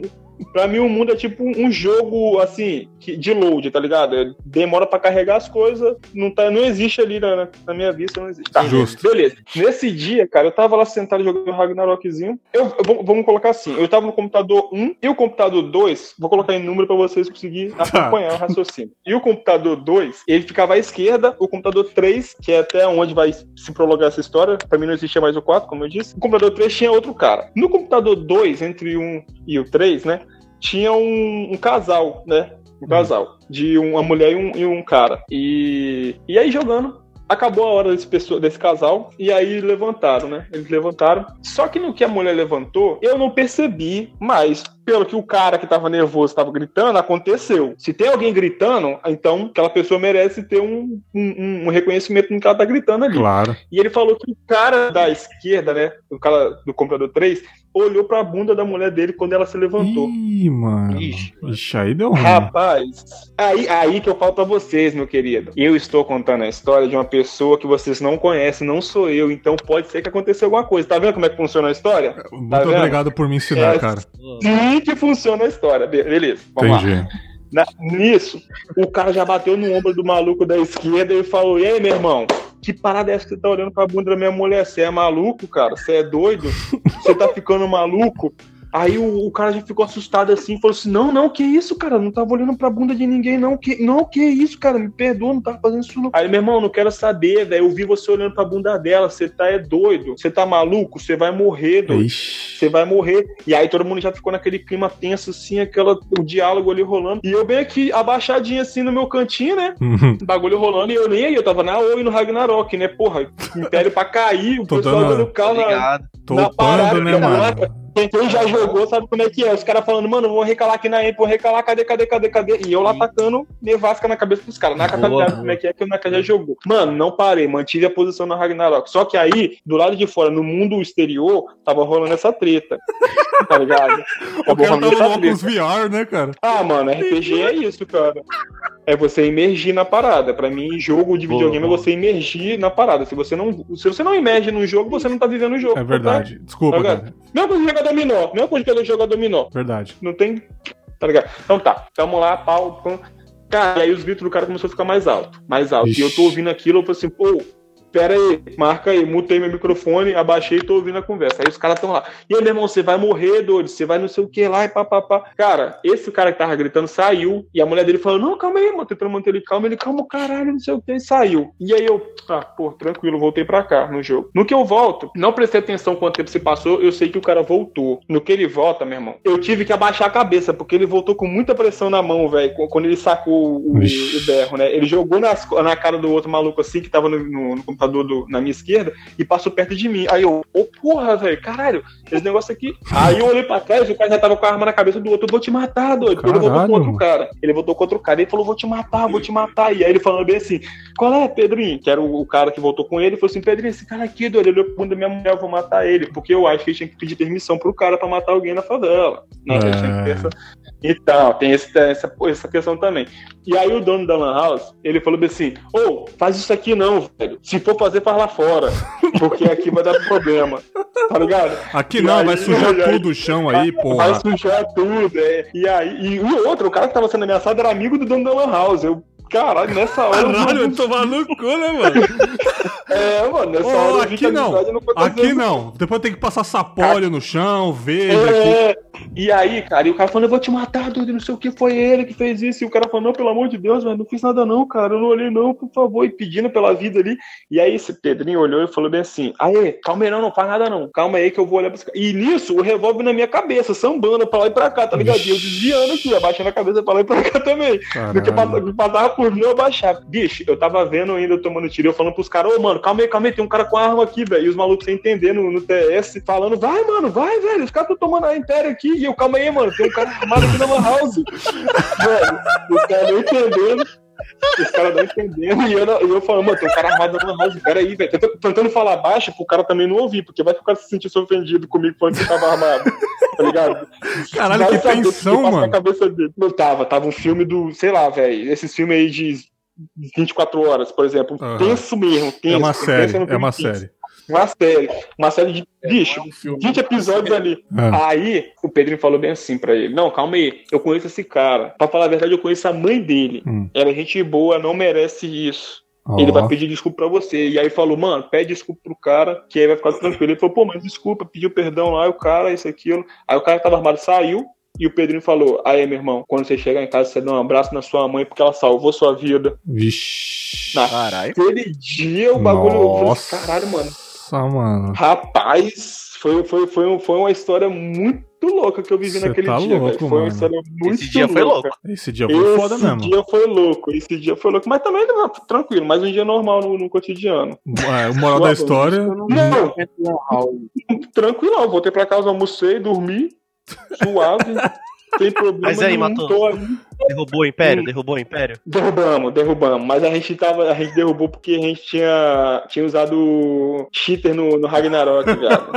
pra mim, o mundo é tipo um jogo, assim, de load, tá ligado? É, Demora pra carregar as coisas, não, tá, não existe ali na, na- minha vista, não existe. Tá, Justo. Beleza. Nesse dia, cara, eu tava lá sentado jogando Ragnarokzinho. Eu, eu- vamos- vamos colocar assim, eu tava no computador 1 e o computador 2, vou colocar em número pra vocês conseguirem acompanhar o raciocínio. E o computador 2, ele ficava à esquerda, o computador 3, que é até onde vai se prolongar essa história, pra mim não existia mais o 4, como eu disse. O computador 3 tinha outro cara. No computador 2, entre o 1 e o 3, né, tinha um, um casal, né? Um casal. De uma mulher e um, e um cara. E, e aí jogando. Acabou a hora desse, pessoa, desse casal e aí levantaram, né? Eles levantaram. Só que no que a mulher levantou, eu não percebi, mas pelo que o cara que tava nervoso tava gritando, aconteceu. Se tem alguém gritando, então aquela pessoa merece ter um, um, um reconhecimento no que ela tá gritando ali. Claro. E ele falou que o cara da esquerda, né? O cara do computador 3, olhou pra bunda da mulher dele quando ela se levantou. Ih, mano. Ixi. Ixi, aí deu ruim. Rapaz, aí, aí que eu falo pra vocês, meu querido. Eu estou contando a história de uma pessoa que vocês não conhecem, não sou eu, então pode ser que aconteceu alguma coisa. Tá vendo como é que funciona a história? Muito Tá vendo? obrigado por me ensinar, É, cara. Sim que funciona a história. Be- Beleza, vamos lá. Na- nisso, o cara já bateu no ombro do maluco da esquerda e falou: E aí, meu irmão? Que parada é essa que você tá olhando pra bunda da minha mulher? Você é maluco, cara? Você é doido? Você tá ficando maluco? Aí o, o cara já ficou assustado assim, falou assim: Não, não, que isso, cara? Não tava olhando pra bunda de ninguém, não. Que, não, que isso, cara? Me perdoa, não tava fazendo isso, não. Aí, meu irmão, não quero saber, velho. Eu vi você olhando pra bunda dela. Você tá é doido? Você tá maluco? Você vai morrer, doido. Você vai morrer. E aí todo mundo já ficou naquele clima tenso, assim, aquela, o diálogo ali rolando. E eu bem aqui, abaixadinho assim no meu cantinho, né? Uhum. Bagulho rolando e eu nem aí, eu tava na Oi no Ragnarok, né? Porra, império pra cair, o Tô pessoal dando- cal na, na parada, né, mano? ligado? Quem, quem já jogou sabe como é que é. Os caras falando, mano, vou recalar aqui na EMP, vou recalar, cadê, cadê, cadê, cadê? E eu lá Sim. tacando nevasca na cabeça dos caras. Naka tá ligado como é que é que o Naka já jogou. Mano, não parei, mantive a posição na Ragnarok. Só que aí, do lado de fora, no mundo exterior, tava rolando essa treta. Tá ligado? O Tava cara rolando tava essa treta. óculos VR, né, cara? Ah, mano, RPG é isso, cara. É você imergir na parada. Pra mim, jogo de videogame boa. é você imergir na parada. Se você não, se você não imerge no jogo, você não tá vivendo o jogo. É verdade. Desculpa, Tá cara. Mesma coisa de jogar dominó. Mesma coisa de jogar dominó. Verdade. Não tem. Tá ligado? Então tá. Tamo lá, pau, pão. Cara, e aí os gritos do cara começou a ficar mais alto. Mais alto. Ixi. E eu tô ouvindo aquilo, eu falei assim, pô. Pera aí, marca aí, mutei meu microfone, abaixei e tô ouvindo a conversa. Aí os caras tão lá. E aí, meu irmão, você vai morrer, doido, você vai não sei o que lá e papapá. Cara, esse cara que tava gritando saiu. E a mulher dele falou: Não, calma aí, mano, tentando manter ele calmo. Ele, calma, caralho, não sei o que, e saiu. E aí eu, ah, pô, tranquilo, voltei pra cá no jogo. No que eu volto, não prestei atenção quanto tempo se passou, eu sei que o cara voltou. No que ele volta, meu irmão, eu tive que abaixar a cabeça, porque ele voltou com muita pressão na mão, velho, quando ele sacou o, o berro, né? Ele jogou nas- na cara do outro maluco assim, que tava no, no- no computador do- na minha esquerda, e passou perto de mim. Aí eu, ô porra, velho, caralho, esse negócio aqui. Aí eu olhei pra trás, o cara já tava com a arma na cabeça do outro, eu vou te matar, doido. ele voltou Caralho, com outro cara. Ele voltou com outro cara, ele falou, vou te matar, vou te matar. E aí ele falando bem assim, qual é, Pedrinho? Que era o, o cara que voltou com ele, falou assim, Pedrinho, esse cara aqui, doido, ele olhou pro mundo da minha mulher, eu vou matar ele. Porque eu acho que ele tinha que pedir permissão pro cara pra matar alguém na favela. Né? Ele tinha que ter É. essa... Então, tem esse- essa, essa questão também. E aí o dono da Lan House, ele falou assim, ô, faz isso aqui não, velho. Se for fazer, faz lá fora. Porque aqui vai dar problema. tá ligado? Aqui E não, aí, vai sujar aí- tudo o chão aí, Vai porra. sujar tudo, é. E aí, e o outro, o cara que tava sendo ameaçado era amigo do dono da Lan House. Eu, caralho, nessa hora. Caralho, eu tomar no cu, né, mano? É, mano, nessa Ô, hora aqui não. não Aqui não. Depois tem que passar sapólio no chão, aqui. É, e aí, cara, e o cara falando, eu vou te matar, Dudu, não sei o que, foi ele que fez isso. E o cara falou, não, pelo amor de Deus, velho, não fiz nada não, cara, eu não olhei não, por favor, e pedindo pela vida ali. E aí esse Pedrinho olhou e falou bem assim, aê, calma aí não, não faz nada não, calma aí que eu vou olhar pra esse cara. E nisso, o revólver na minha cabeça, sambando pra lá e pra cá, tá ligado? E eu desviando aqui, abaixando a cabeça pra lá e pra cá também. Do que Caralho. passava por eu abaixava. Bicho, eu tava vendo ainda tomando tiro, eu falando pros caras, ô, mano, calma aí, calma aí, tem um cara com arma aqui, velho. E os malucos sem entender no, no TS, falando, vai, mano, vai, velho, os caras estão tomando a Império aqui. E eu, calma aí, mano, tem um cara armado aqui na House. velho, os caras não entendendo. Os caras não entendendo. E eu, e eu falando, mano, tem um cara armado na House, peraí, velho. Tentando, falar baixo pro cara também não ouvir, porque vai ficar se sentindo ofendido comigo falando que tava armado. Tá ligado? Caralho, Vai que tensão, na mano. cabeça dele. Não tava, tava um filme do, sei lá, velho, esses filmes aí de 24 horas, por exemplo. Aham. Tenso mesmo, tenso. É uma série, é uma série. Uma série. Uma série de. Bicho, Um filme. 20 episódios ali. Ah. Aí o Pedrinho falou bem assim pra ele: Não, calma aí, eu conheço esse cara. Pra falar a verdade, eu conheço a mãe dele. Hum. Ela é gente boa, não merece isso. Ó. Ele vai pedir desculpa pra você. E aí falou, mano, pede desculpa pro cara, que aí vai ficar tranquilo. Ele falou, pô, mas desculpa, pediu perdão lá, o cara, isso, aquilo. Aí o cara que tava armado saiu, e o Pedrinho falou, aí, meu irmão, quando você chegar em casa, você dá um abraço na sua mãe, porque ela salvou sua vida. Vixe. Na- Caralho. Aquele dia o bagulho. eu falei, Nossa, Caralho, mano. Mano. Rapaz, foi, foi, foi, foi uma história muito louca que eu vivi Cê naquele tá dia, louco, velho. Foi mano. uma história muito Esse dia foi louca. louco. Esse dia foi foda Esse mesmo. dia foi louco, esse dia foi louco, mas também não, tranquilo, mais um dia normal no, no cotidiano. É, o moral da história. Não, Raul. tranquilo, voltei pra casa, almocei, dormi, suave, sem problema. Mas aí, matou? tô ali. Derrubou o Império? Hum. Derrubou o Império? Derrubamos, derrubamos, mas a gente tava, a gente derrubou porque a gente tinha, tinha usado cheater no, no Ragnarok, viado.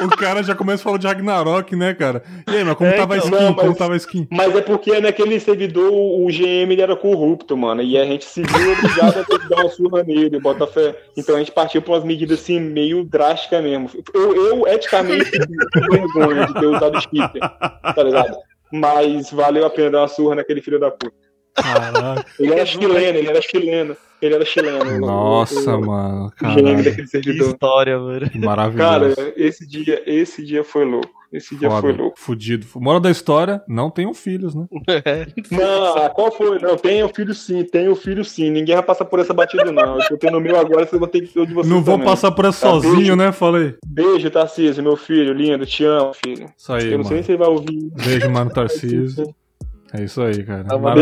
O cara já começa falando de Ragnarok, né, cara? E aí, mas como É, tava a então, skin? não, Como mas- tava a skin? Mas é porque naquele servidor o GM ele era corrupto, mano. E a gente se viu obrigado a ter que dar uma surra nele, bota fé. Então a gente partiu pra umas medidas assim, meio drásticas mesmo. Eu, eu eticamente, tenho vergonha de ter usado cheater, tá ligado? Mas valeu a pena dar uma surra naquele filho da puta. Caralho. Ele era chileno, ele era chileno. Ele era chileno. Nossa, o, mano. O GM Caralho. daquele Que servidor. história, mano. Cara, Maravilhoso. esse dia, esse dia foi louco. Esse dia foi Foda. louco. Fudido. Moral da história: não tenham filhos, né? Não, ah, qual foi? Não, tenho filho sim, tenho filho sim. Ninguém vai passar por essa batida, não. Eu tô tendo o meu agora, vocês vão ter que ter o de vocês não vou também. passar por essa Tá, sozinho, beijo. né? Falei. Beijo, Tarcísio, meu filho, lindo, te amo, filho. Isso aí, eu não sei se ele vai ouvir. Beijo, mano, Tarcísio. É isso aí, cara. Tava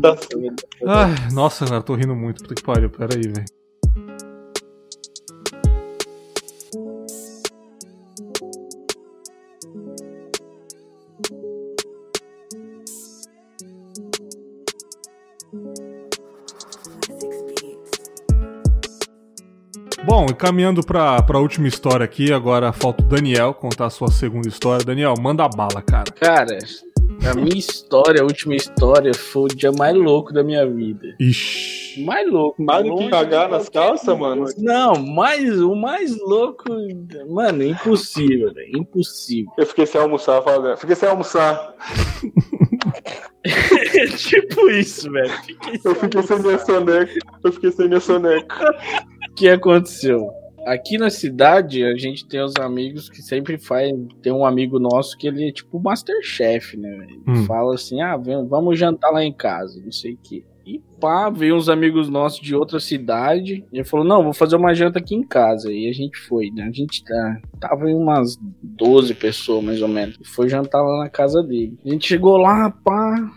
Tarcísio. Ai, nossa, cara, tô rindo muito. Puta que pariu. Pera aí, velho. Bom, e caminhando pra, pra última história aqui, agora falta o Daniel contar a sua segunda história. Daniel, manda a bala, cara. Cara, a minha história, a última história, foi o dia mais louco da minha vida. Ixi. Mais louco. Mais do que cagar nas calças, mano. Não, mais, o mais louco. Mano, impossível, velho. Impossível. Eu fiquei sem almoçar, fala, Fiquei sem almoçar. tipo isso, velho. Eu fiquei sem minha soneca. Eu fiquei sem minha soneca. O que aconteceu? Aqui na cidade, a gente tem os amigos que sempre faz. Tem um amigo nosso que ele é tipo Masterchef, né? Hum. Fala assim: ah, vem- vamos jantar lá em casa, não sei o quê. E pá, veio uns amigos nossos de outra cidade. E ele falou: não, vou fazer uma janta aqui em casa. E a gente foi, né? A gente tá, tava em umas 12 pessoas mais ou menos. E foi jantar lá na casa dele. A gente chegou lá, pá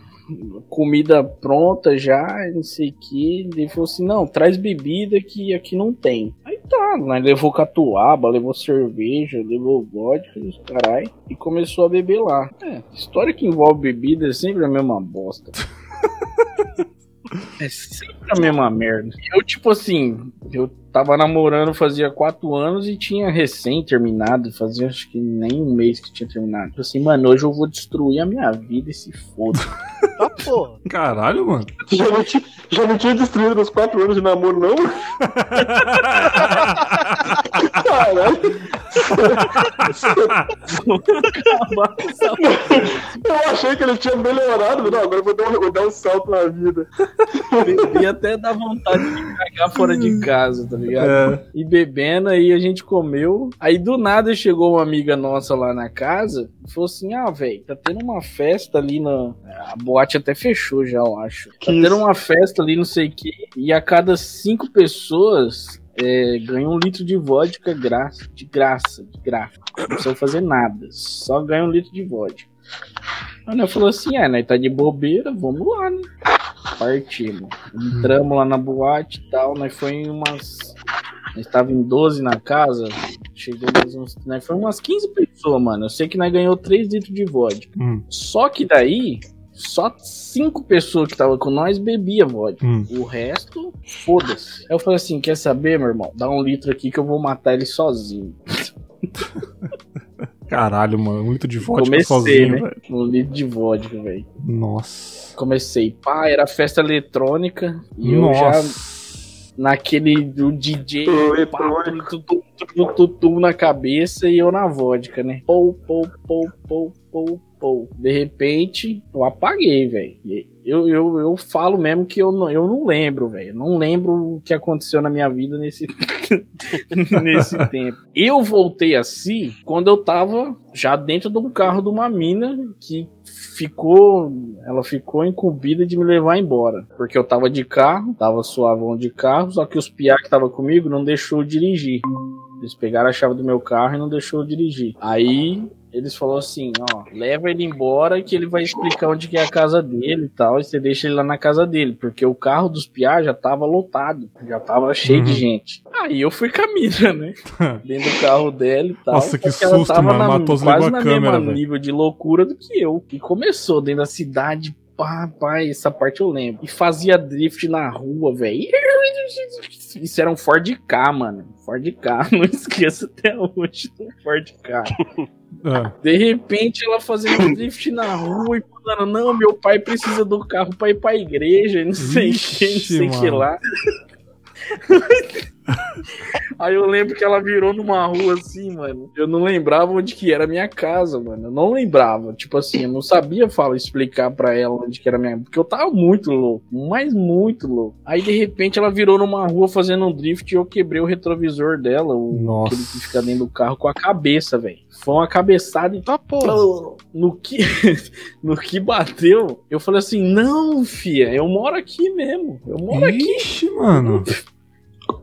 comida pronta já, não sei o que. Ele falou assim: não, traz bebida que aqui não tem. Aí tá, né? Levou catuaba, levou cerveja, levou vodka carai. E começou a beber lá. É, história que envolve bebida é sempre a mesma bosta. É sempre a mesma merda. Eu, tipo assim, eu tava namorando fazia quatro anos e tinha recém terminado. Fazia acho que nem um mês que tinha terminado. Tipo assim, mano, hoje eu vou destruir a minha vida e se foda. Tá, porra. Caralho, mano. Já não, tinha, já não tinha destruído nos quatro anos de namoro, não? Caralho. Eu achei que ele tinha melhorado, mas não, agora eu vou dar, um, vou dar um salto na vida. E até dá vontade de cagar fora de casa, tá ligado? É. E bebendo, aí a gente comeu. Aí do nada chegou uma amiga nossa lá na casa e falou assim: Ah, velho, tá tendo uma festa ali na. A boate até fechou já, eu acho. Tá tendo uma festa ali, não sei o que. E a cada cinco pessoas. É, ganha um litro de vodka graça, de graça, de graça. Não precisa fazer nada, só ganha um litro de vodka. Aí nós falou assim: é, nós tá de bobeira, vamos lá, né? Partimos. Entramos lá na boate e tal, nós foi em umas. Nós tava em 12 na casa, chegou mais uns. Nós foi umas 15 pessoas, mano. Eu sei que nós ganhou 3 litros de vodka. Hum, Só que daí, só 5 pessoas que tava com nós bebia vodka. hum. O resto, foda-se. Aí eu falei assim: quer saber, meu irmão? Dá um litro aqui que eu vou matar ele sozinho. Caralho, mano. Litro de vodka Comecei, sozinho, né? velho. Um litro de vodka, velho. Nossa. Comecei, pá, era festa eletrônica. E eu já Nossa. Naquele do DJ, tum na cabeça e eu na vodka, né? Pou, pou, pou, pou, pou, pou. De repente, eu apaguei, velho. Eu, eu, eu falo mesmo que eu não, eu não lembro, velho. Não lembro o que aconteceu na minha vida nesse, nesse tempo. Eu voltei assim quando eu tava já dentro de um carro de uma mina que ficou. Ela ficou incumbida de me levar embora. Porque eu tava de carro, tava suavão de carro, só que os piá que tava comigo não deixou dirigir. Eles pegaram a chave do meu carro e não deixou dirigir. Aí eles falaram assim, ó, leva ele embora que ele vai explicar onde que é a casa dele e tal, e você deixa ele lá na casa dele, porque o carro dos piá já tava lotado, já tava cheio de Uhum. gente. Aí eu fui com a mina, né? Dentro do carro dela e tal. Nossa, que só ela susto, tava mano. na- Matou, quase na câmera, mesma velho. nível de loucura do que eu. E começou dentro da cidade, pá, pá, essa parte eu lembro. E fazia drift na rua, velho. Isso era um Ford K, mano. Ford K, não esqueça até hoje do Ford K. É. De repente ela fazendo drift na rua e falando, não, meu pai precisa do carro pra ir pra igreja, não sei o que, não sei o que lá. Aí eu lembro que ela virou numa rua assim, mano. Eu não lembrava onde que era a minha casa, mano. Eu não lembrava. Tipo assim, eu não sabia falar, explicar pra ela onde que era a minha Porque eu tava muito louco. Mas muito louco. Aí de repente ela virou numa rua fazendo um drift e eu quebrei o retrovisor dela. O, Nossa. aquele que fica dentro do carro com a cabeça, velho. Foi uma cabeçada e Tá porra. no que, no que bateu, eu falei assim: não, fia, eu moro aqui mesmo. Eu moro aqui. Ixi, mano.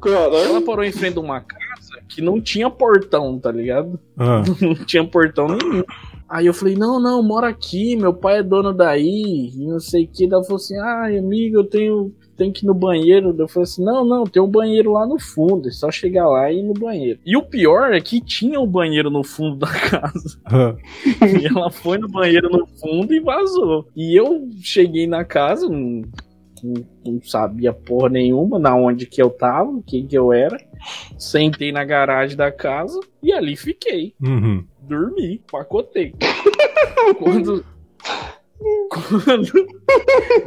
Caralho. Ela parou em frente de uma casa que não tinha portão, tá ligado? Ah, Não tinha portão nenhum. Aí eu falei, não, não, moro aqui, meu pai é dono daí, e não sei o que. Ela falou assim, ai, amigo, eu tenho, tenho que ir no banheiro. Eu falei assim, não, não, tem um banheiro lá no fundo, é só chegar lá e ir no banheiro. E o pior é que tinha um banheiro no fundo da casa. ah. E ela foi no banheiro no fundo e vazou. E eu cheguei na casa, não, sabia porra nenhuma na onde que eu tava, quem que eu era. Sentei na garagem da casa e ali fiquei. Uhum. Dormi, pacotei. quando. Quando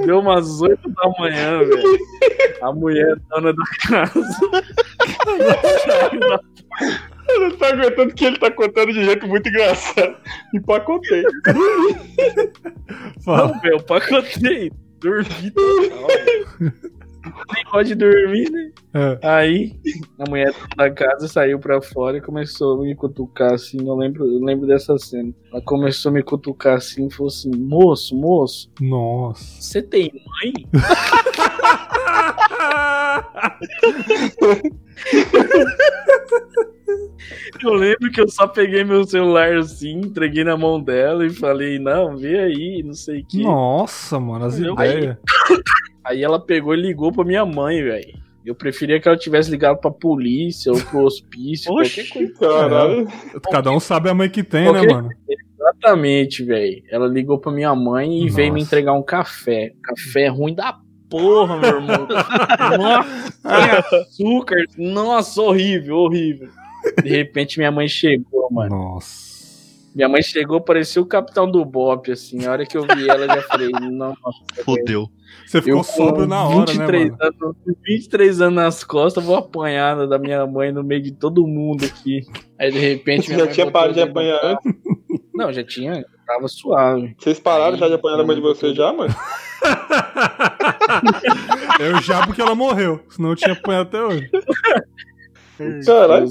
deu umas 8 da manhã, velho. A mulher dona da casa. Eu não tô aguentando que ele tá contando de jeito muito engraçado. Empacotei. Fala. Não, meu, pacotei. Dormi total. Nem pode dormir, né? É. Aí, a mulher da casa saiu pra fora e começou a me cutucar assim. Eu lembro, eu lembro dessa cena. Ela começou a me cutucar assim e falou assim: Moço, moço, Nossa. você tem mãe? Eu lembro que eu só peguei meu celular assim, entreguei na mão dela e falei: Não, vê aí, não sei o que. Nossa, mano, as ideias. Aí ela pegou e ligou pra minha mãe, velho. Eu preferia que ela tivesse ligado pra polícia ou pro hospício, Oxi. qualquer coisa. Caralho. Cada um sabe a mãe que tem, né, mano? Exatamente, velho. Ela ligou pra minha mãe e veio me Nossa. entregar um café. Café ruim da porra, meu irmão. Nossa, açúcar. Nossa, horrível, horrível. De repente minha mãe chegou, mano. Nossa. Minha mãe chegou, parecia o capitão do Bop, assim. A hora que eu vi ela, eu já falei, nossa, velho. Você ficou Eu sóbrio na hora, né, 23 mano? anos, 23 anos nas costas, vou apanhar da minha mãe no meio de todo mundo aqui. Aí de repente. Você já tinha parado de apanhar? canto. Não, já tinha. Tava suave. Vocês pararam Aí, já de apanhar na mãe de vocês já, mano? Eu já porque ela morreu, senão eu tinha apanhado até hoje. Caralho,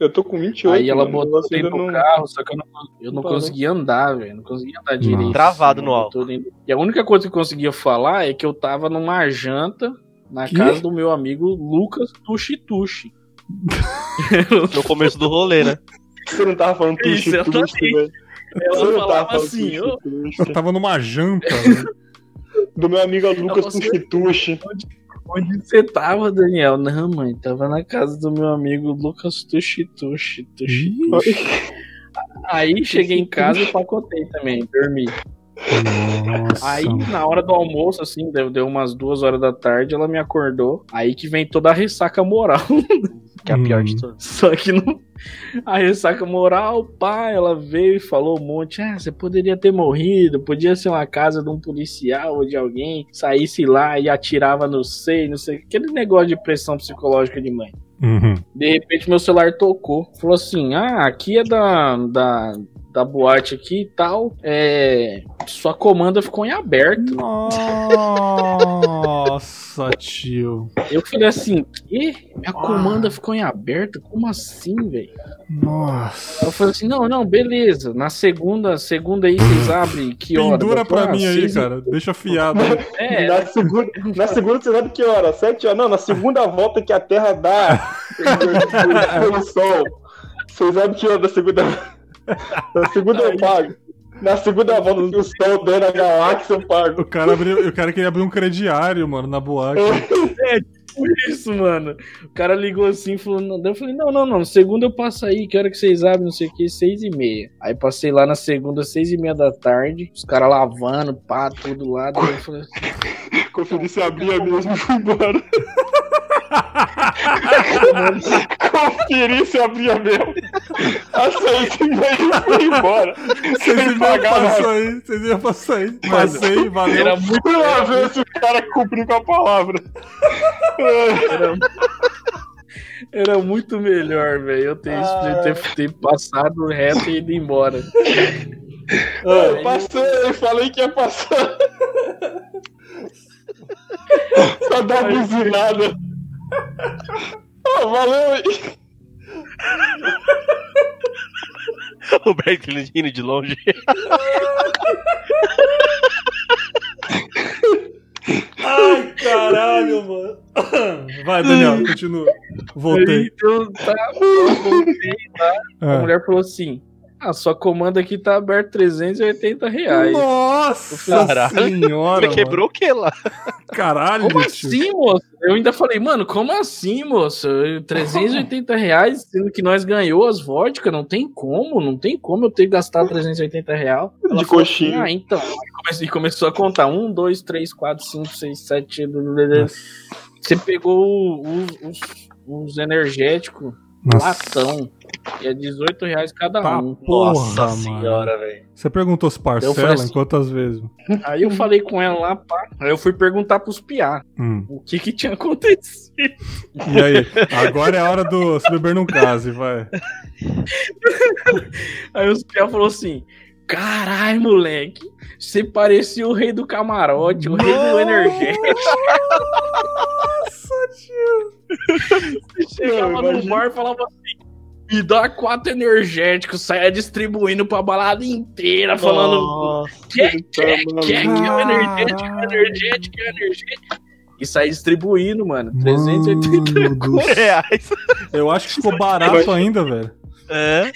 eu tô com 28. Aí ela mano, botou dentro do não- carro, só que eu não, eu não conseguia andar, velho. Não conseguia andar direito. Travado assim, no dentro- E a única coisa que eu conseguia falar é que eu tava numa janta na Que? casa do meu amigo Lucas Tuxi Tuxi. No começo do rolê, né? Você não tava falando tuxi, eu tuxi, velho. Ela Você não falava tava falando assim, tuxi, tuxi. Eu tava numa janta. Do meu amigo Lucas você- Tuxi Tuxi. Onde você tava, Daniel? Não, mãe, tava na casa do meu amigo Lucas Tuxi Tuxi Tuxi. Aí cheguei em casa e pacotei também, dormi. Nossa. Aí, na hora do almoço, assim, deu, deu umas duas horas da tarde, ela me acordou. Aí que vem toda a ressaca moral. Que é a pior Hum. de todas. Só que não. A ressaca moral, pá, ela veio e falou um monte. Ah, você poderia ter morrido, podia ser uma casa de um policial ou de alguém, saísse lá e atirava no seio, não sei. Aquele negócio de pressão psicológica de mãe. Uhum. De repente meu celular tocou. Falou assim: Ah, aqui é da, da, da boate aqui e tal. É. Sua comanda ficou em aberto. Nossa, tio. Eu falei assim: Quê? Minha comanda ficou em aberto? Como assim, velho? Nossa. Eu falei assim: Não, não, beleza. Na segunda, segunda aí vocês abrem que hora? Pendura pra "Ah, mim aí, seis cara. Deixa afiado. aí. É, Na segunda, na segunda você sabe que hora? Sete horas? Não, na segunda volta que a Terra dá pelo Sol. Vocês sabem que hora da segunda. Na segunda eu pago. Na segunda volta que o Sol der na galáxia, eu pago. O cara, abriu, o cara queria abrir um crediário, mano, na boate. Por isso, mano. O cara ligou assim e falou. Não. Eu falei, não, não, não. Segunda eu passo aí, que hora que vocês abrem, não sei o que, seis e meia. Aí passei lá na segunda, seis e meia da tarde, os caras lavando, pá, tudo lá. Daí eu falei assim, Conferi se abria mesmo e fui embora. Conferi se abria mesmo. Seis e e fui embora. Vocês iam passar aí, vocês iam passar aí. Passei, valeu. era muito. Lá ver se o cara cumpriu com a palavra. Era, era muito melhor, velho. Eu ter, Ah. ter, ter passado reto e ido embora. Eu passei, falei que ia passar. Só dá uma buzinada. Ô, valeu aí. O Berkeley indo de longe. Ai, caralho, mano. Vai, Daniel, continua. Voltei. Eu, tá, voltei lá. A É. mulher falou assim: Ah, sua comanda aqui tá aberta 380 reais. Nossa Caralho. senhora. Você quebrou o que lá? mano. Caralho, Como tio. assim, moço? Eu ainda falei, mano, como assim, moço? 380 reais, sendo que nós ganhou as vodka, não tem como, não tem como eu ter gastado 380 reais. Ela De coxinha. Assim, ah, então. Comecei- começou a contar: 1, 2, 3, 4, 5, 6, 7. Você pegou os, os, os energéticos, Nossa. latão. E é 18 reais cada Tá um. porra, Nossa mano. senhora, velho. Você perguntou se parcela assim- em quantas vezes? Aí eu falei com ela lá, pá. Aí eu fui perguntar pros piá Hum. o que que tinha acontecido. E aí? Agora é a hora do se beber não case, vai. Aí os piá falou assim: Carai, moleque, você parecia o rei do camarote, o rei do energético. Chegava no bar e falava assim. Me dá quatro energéticos, saia distribuindo pra balada inteira, falando Nossa. Tá quer, maluco. que é o energético, é o energético, é o energético. E sair distribuindo, mano. 380 Mano do céu. reais. Eu acho que ficou barato ainda, velho. É.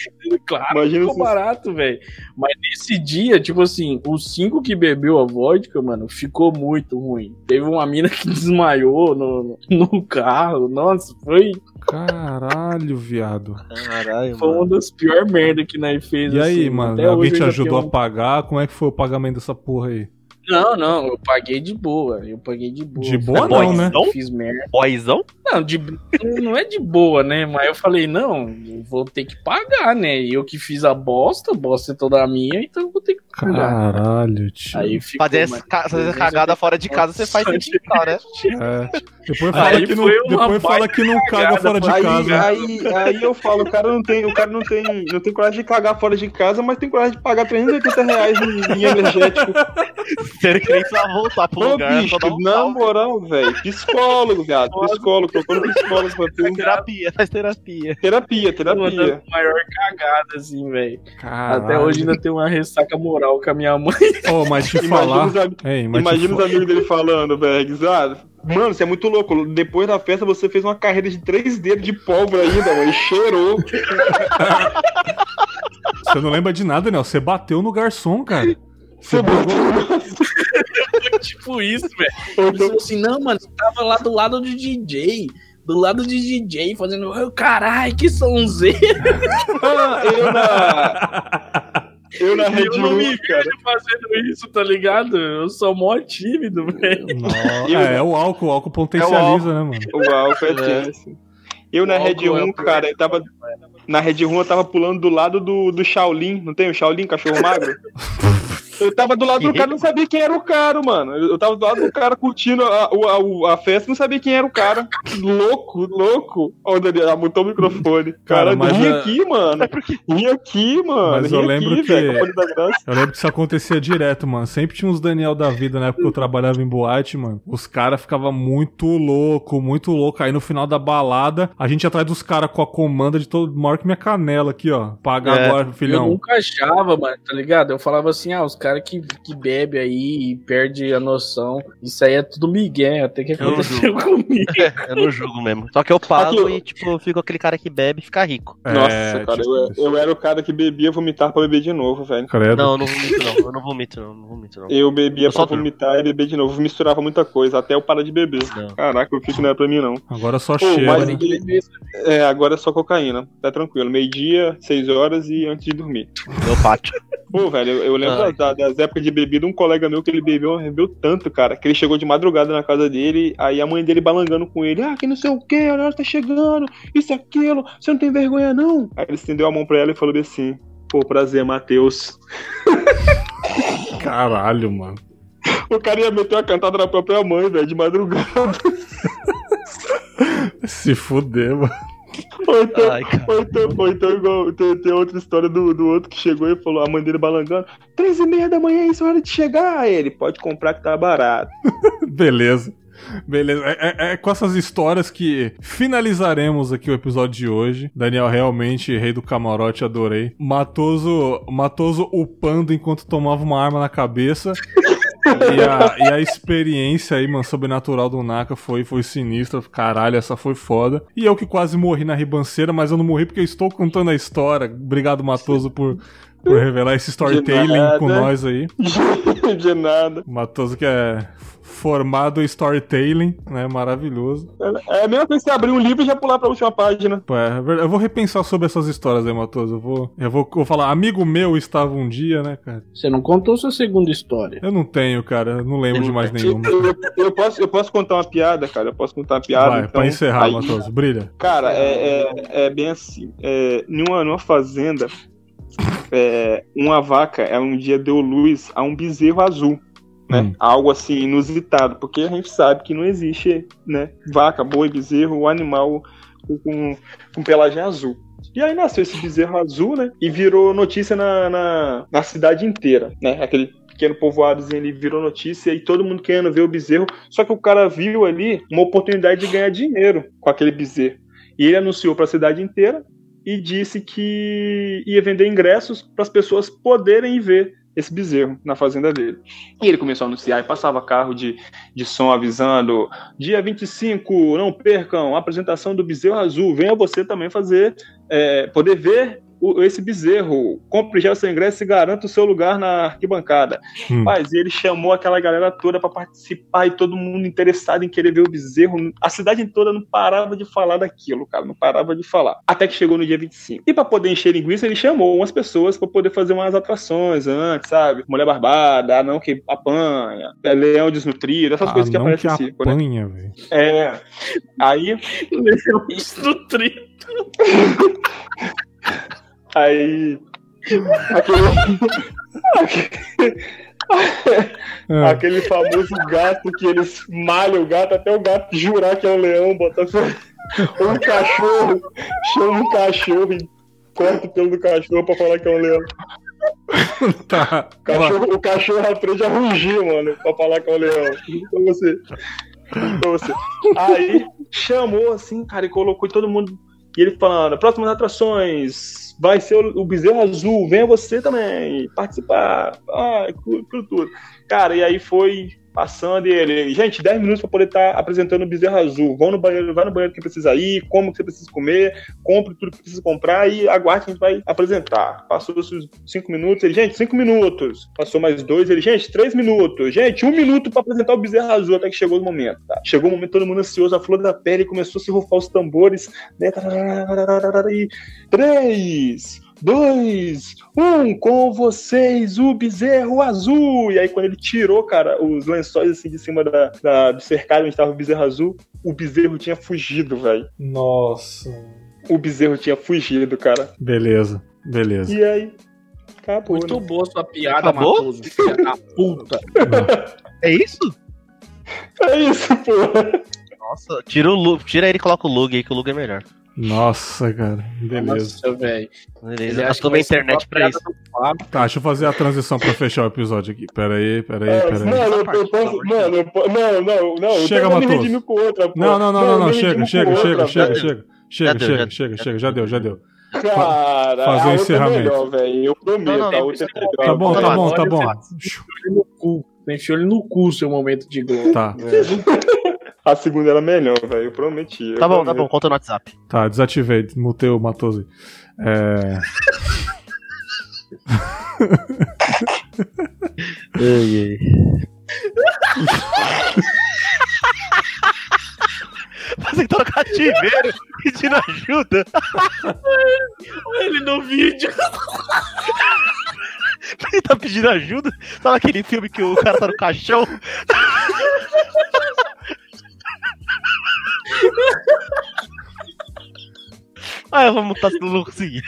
Claro, Imagina ficou barato, velho. Mas nesse dia, tipo assim, os cinco que bebeu a vodka, mano, ficou muito ruim. Teve uma mina que desmaiou no, no carro. Nossa, foi, Caralho, viado. Caralho, foi uma mano. das piores merda que nós fez. E aí, assim. mano? Até Alguém te ajudou tenho- a pagar? Como é que foi o pagamento dessa porra aí? Não, não, eu paguei de boa. Eu paguei de boa. De boa Falei, não, né? Fiz merda. Boyzão? Não, de, não é de boa, né? Mas eu falei, não, eu vou ter que pagar, né? E eu que fiz a bosta, a bosta é toda minha, então eu vou ter que pagar. Caralho, tio. Aí ficou, Fazer, mas- ca- fazer cagada fora de casa, você faz pintar, né? É. Depois Aí fala, que não, depois fala que não caga fora de Aí, casa. aí, aí eu falo, o cara não tem, o cara não tem, não tem coragem de cagar fora de casa, mas tem coragem de pagar 380 reais em, em energético. Você que nem precisa voltar pro Ô, lugar, bicho, só um na moral, velho. Psicólogo, viado. Psicólogo, procura um psicólogo pra ter terapia, faz terapia. terapia, terapia. a maior cagada, assim, velho. Até hoje ainda tem uma ressaca moral com a minha mãe. Ô, mas te Imagina falar. os, Ei, imagina os amigos dele falando, Bergs. Ah, mano, você é muito louco. Depois da festa você fez uma carreira de três dedos de pólvora ainda, mano. E cheirou. Você não lembra de nada, Daniel. Você bateu no garçom, cara. Tipo isso, velho. Ele falou assim, não, mano, você tava lá do lado do DJ. Do lado de DJ, fazendo. "Ô, Caralho, que sonzeiro. Ah, eu na. Eu na Red Eu não me cara. vejo fazendo isso, tá ligado? Eu sou mó tímido, velho. Eu- é, é o álcool, o álcool potencializa, né, mano? O álcool é tenso. Eu na O Red álcool é Room, o cara, eu tava. Na Red Room eu tava pulando do lado do, do Shaolin. Não tem o Shaolin, cachorro magro? Eu tava do lado do cara, não sabia quem era o cara, mano. Eu tava do lado do cara curtindo a, a, a festa, não sabia quem era o cara. Louco, louco. Ó, o Daniel, amutou o microfone. Cara, Cara, mas vim a- aqui, mano. Vim aqui, mano. Mas eu lembro aqui, que- Graça. Eu lembro que isso acontecia direto, mano. Sempre tinha uns Daniel da vida na época que eu trabalhava em boate, mano. Os caras ficavam muito louco, muito louco. Aí no final da balada, a gente ia atrás dos caras com a comanda de todo. Maior que minha canela aqui, ó. Paga É. agora, Eu filhão. nunca achava, mano, tá ligado? Eu falava assim, ah, os caras que, que bebe aí e perde a noção. Isso aí é tudo migué, até que Eu aconteceu comigo. Eu não julgo mesmo. Só que eu pago e, tipo, eu fico aquele cara que bebe e fica rico. É, Nossa, cara, tipo eu, eu era o cara que bebia vomitar pra beber de novo, velho. Credo. Não, eu não vomito não. Eu não vomito não. Não vomito não. Eu bebia Eu só pra vomitar e beber de novo. Misturava muita coisa, até eu parar de beber. Não. Caraca, eu fico não era pra mim, não. Agora só Pô, cheiro. mas- né? É, agora é só cocaína. Tá tranquilo. Meio-dia, seis horas e antes de dormir. Meu pátio. Pô, velho, eu, eu lembro da- das épocas de bebida, um colega meu que ele bebeu, bebeu tanto, cara, que ele chegou de madrugada na casa dele, aí a mãe dele balangando com ele, ah, que não sei o que, a hora tá chegando, isso, aquilo, você não tem vergonha, não. Aí ele estendeu a mão pra ela e falou assim, pô, prazer, Matheus. Caralho, mano. O cara ia meter uma cantada na própria mãe, velho, de madrugada. Se fuder, mano. Ou então, Ai, ou então, ou então igual, tem, tem outra história do, do outro que chegou e falou, a mãe dele balangando, três e meia da manhã, isso é hora de chegar. Aí ele, pode comprar que tá barato. Beleza. Beleza. É, é- é com essas histórias que finalizaremos aqui o episódio de hoje. Daniel, realmente, rei do camarote, adorei. Matoso, Matoso upando enquanto tomava uma arma na cabeça. E a, e a experiência aí, mano, sobrenatural do Naka foi, foi sinistra. Caralho, essa foi foda. E eu que quase morri na ribanceira, mas eu não morri porque eu estou contando a história. Obrigado, Matoso, por, por revelar esse storytelling com nós aí. de nada. Matoso que é formado em storytelling, né? Maravilhoso. É a mesma coisa que você abrir um livro e já pular pra última página. Pô, é verdade. eu vou repensar sobre essas histórias aí, Matoso. Eu vou, eu vou, eu vou falar, amigo meu estava um dia, né, cara? Você não contou sua segunda história. Eu não tenho, cara. Eu não lembro de mais nenhuma. Eu, eu- eu posso, eu posso contar uma piada, cara. Eu posso contar uma piada. Vai, então, pra encerrar, aí- Matoso. Brilha. Cara, é, é, é bem assim. É, numa, numa fazenda, é, uma vaca, ela um dia deu luz a um bezerro azul. Né? Hum. Algo assim inusitado, porque a gente sabe que não existe né, vaca, boi, bezerro, animal com, com, com pelagem azul. E aí nasceu esse bezerro azul, né? E virou notícia na, na, na cidade inteira, né? Aquele pequeno povoadozinho ali virou notícia e todo mundo querendo ver o bezerro. Só que o cara viu ali uma oportunidade de ganhar dinheiro com aquele bezerro. E ele anunciou para a cidade inteira e disse que ia vender ingressos para as pessoas poderem ver esse bezerro na fazenda dele. E ele começou a anunciar e passava carro de, de som avisando: dia 25, não percam apresentação do bezerro azul. Venha você também fazer, é, poder ver o- esse bezerro. Compre já o seu ingresso e garanta o seu lugar na arquibancada. Hum. Mas ele chamou aquela galera toda pra participar e todo mundo interessado em querer ver o bezerro. A cidade toda não parava de falar daquilo, cara. Não parava de falar. Até que chegou no dia 25. E pra poder encher linguiça, ele chamou umas pessoas pra poder fazer umas atrações antes, sabe? Mulher barbada, anão que apanha, leão desnutrido, essas coisas que Ah, não aparecem que circo, né? apanha, velho. É. Aí. Desnutrido. Aí. Aquele. Ah, Aquele famoso gato que eles malham o gato até o gato jurar que é um leão, bota fé. Um cachorro, chama um cachorro e corta o pelo do cachorro pra falar que é um leão. tá. O cachorro, o cachorro aprende a rugir, mano, pra falar que é um leão. Então você. Então você. Aí chamou assim, cara, e colocou todo mundo. E ele falando, próximas atrações, vai ser o, Bezerro Azul, venha você também participar. Ah, tudo. Cara, e aí foi passando e ele, gente, 10 minutos pra poder estar apresentando o Bezerro Azul. Vão no banheiro, vai no banheiro que precisa ir, como que você precisa comer, compre tudo que precisa comprar e aguarde que a gente vai apresentar. Passou os 5 minutos, ele, gente, 5 minutos. Passou mais dois, ele, gente, 3 minutos. Gente, um minuto pra apresentar o Bezerro Azul até que chegou o momento, tá? Chegou o momento, todo mundo ansioso, a flor da pele começou a se rufar os tambores, né? E 3, 2, 1, com vocês, o bezerro azul. E aí, quando ele tirou, cara, os lençóis assim de cima da, da- do cercado onde estava o bezerro azul, o bezerro tinha fugido, velho. Nossa. O bezerro tinha fugido, cara. Beleza, beleza. E aí, acabou. Muito né? boa sua piada, Acabou? Matoso. Filha da puta. É isso? É isso, pô. Nossa, tira, o tira ele e coloca o Lug aí, que o Lug é melhor. Nossa, cara. Beleza. Nossa, velho. Beleza, Ele eu acha tô que na vai ser internet pra isso. Tá, deixa eu fazer a transição pra fechar o episódio aqui. Pera aí, pera aí, É, pera aí. mano, eu, eu posso. Mano, eu não, não, não. eu Chega, Matoso. Não, não, não, não, Chega, chega, chega, chega, chega. Chega, deu, chega, já- chega, chega, já deu, já deu. Cara, Fazer o é encerramento. melhor, velho. Eu prometo, Não, não, a não, outra é. Tá bom, tá bom, tá bom. Ele no cu. Você enfiou ele no cu, seu momento de globo. Tá, A segunda era melhor, velho. Eu prometi. eu Tá bom, tá prometo. bom, conta no WhatsApp. tá, desativei, mutei o Matoso. É. Você tá no cativeiro pedindo ajuda. Ele no vídeo. Ele tá pedindo ajuda. Sabe aquele filme que o cara tá no caixão? Ah, eu vou mutar se não conseguir.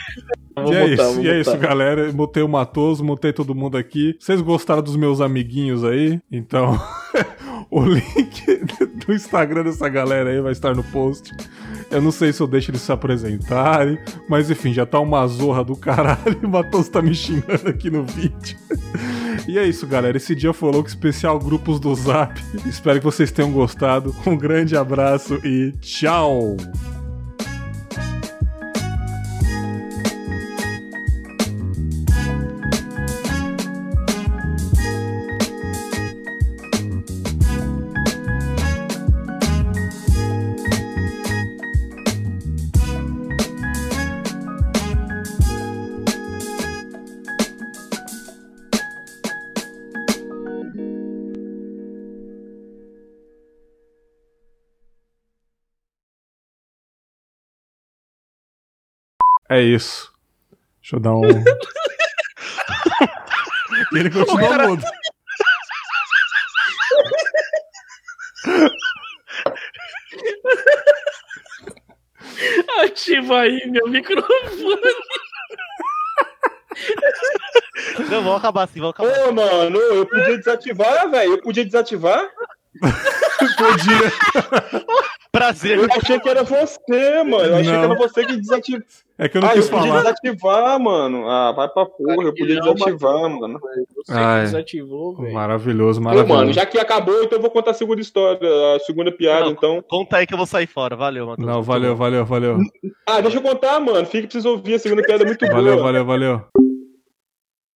Vou e é botar, isso, vou e é isso, galera. Mutei o Matoso, mutei todo mundo aqui. Vocês gostaram dos meus amiguinhos aí? Então, o link do Instagram dessa galera aí vai estar no post. Eu não sei se eu deixo eles se apresentarem, mas enfim, já tá uma zorra do caralho. O Matoso tá me xingando aqui no vídeo. E é isso, galera. Esse dia foi louco especial grupos do Zap. Espero que vocês tenham gostado. Um grande abraço e tchau! É isso. Deixa eu dar um. E ele continua mudo. Ativa aí meu microfone. Não, vamos acabar assim, vamos acabar. Ô, mano, eu podia desativar, velho. Eu podia desativar. Podia. Prazer. Eu achei que era você, mano. Eu achei Não. que era você que desativou. É que eu não Ah, quis eu podia falar. desativar, mano. Ah, vai pra porra. Eu podia Não, desativar, mano. Você Ai. que desativou, velho. Maravilhoso, Ô, maravilhoso. mano, já que acabou, então eu vou contar a segunda história, a segunda piada, Não. então. Conta aí que eu vou sair fora. Valeu, Matheus. Não, valeu, valeu, valeu. Ah, deixa eu contar, mano. Fica pra vocês ouvir a segunda piada é muito Valeu, boa. valeu, valeu.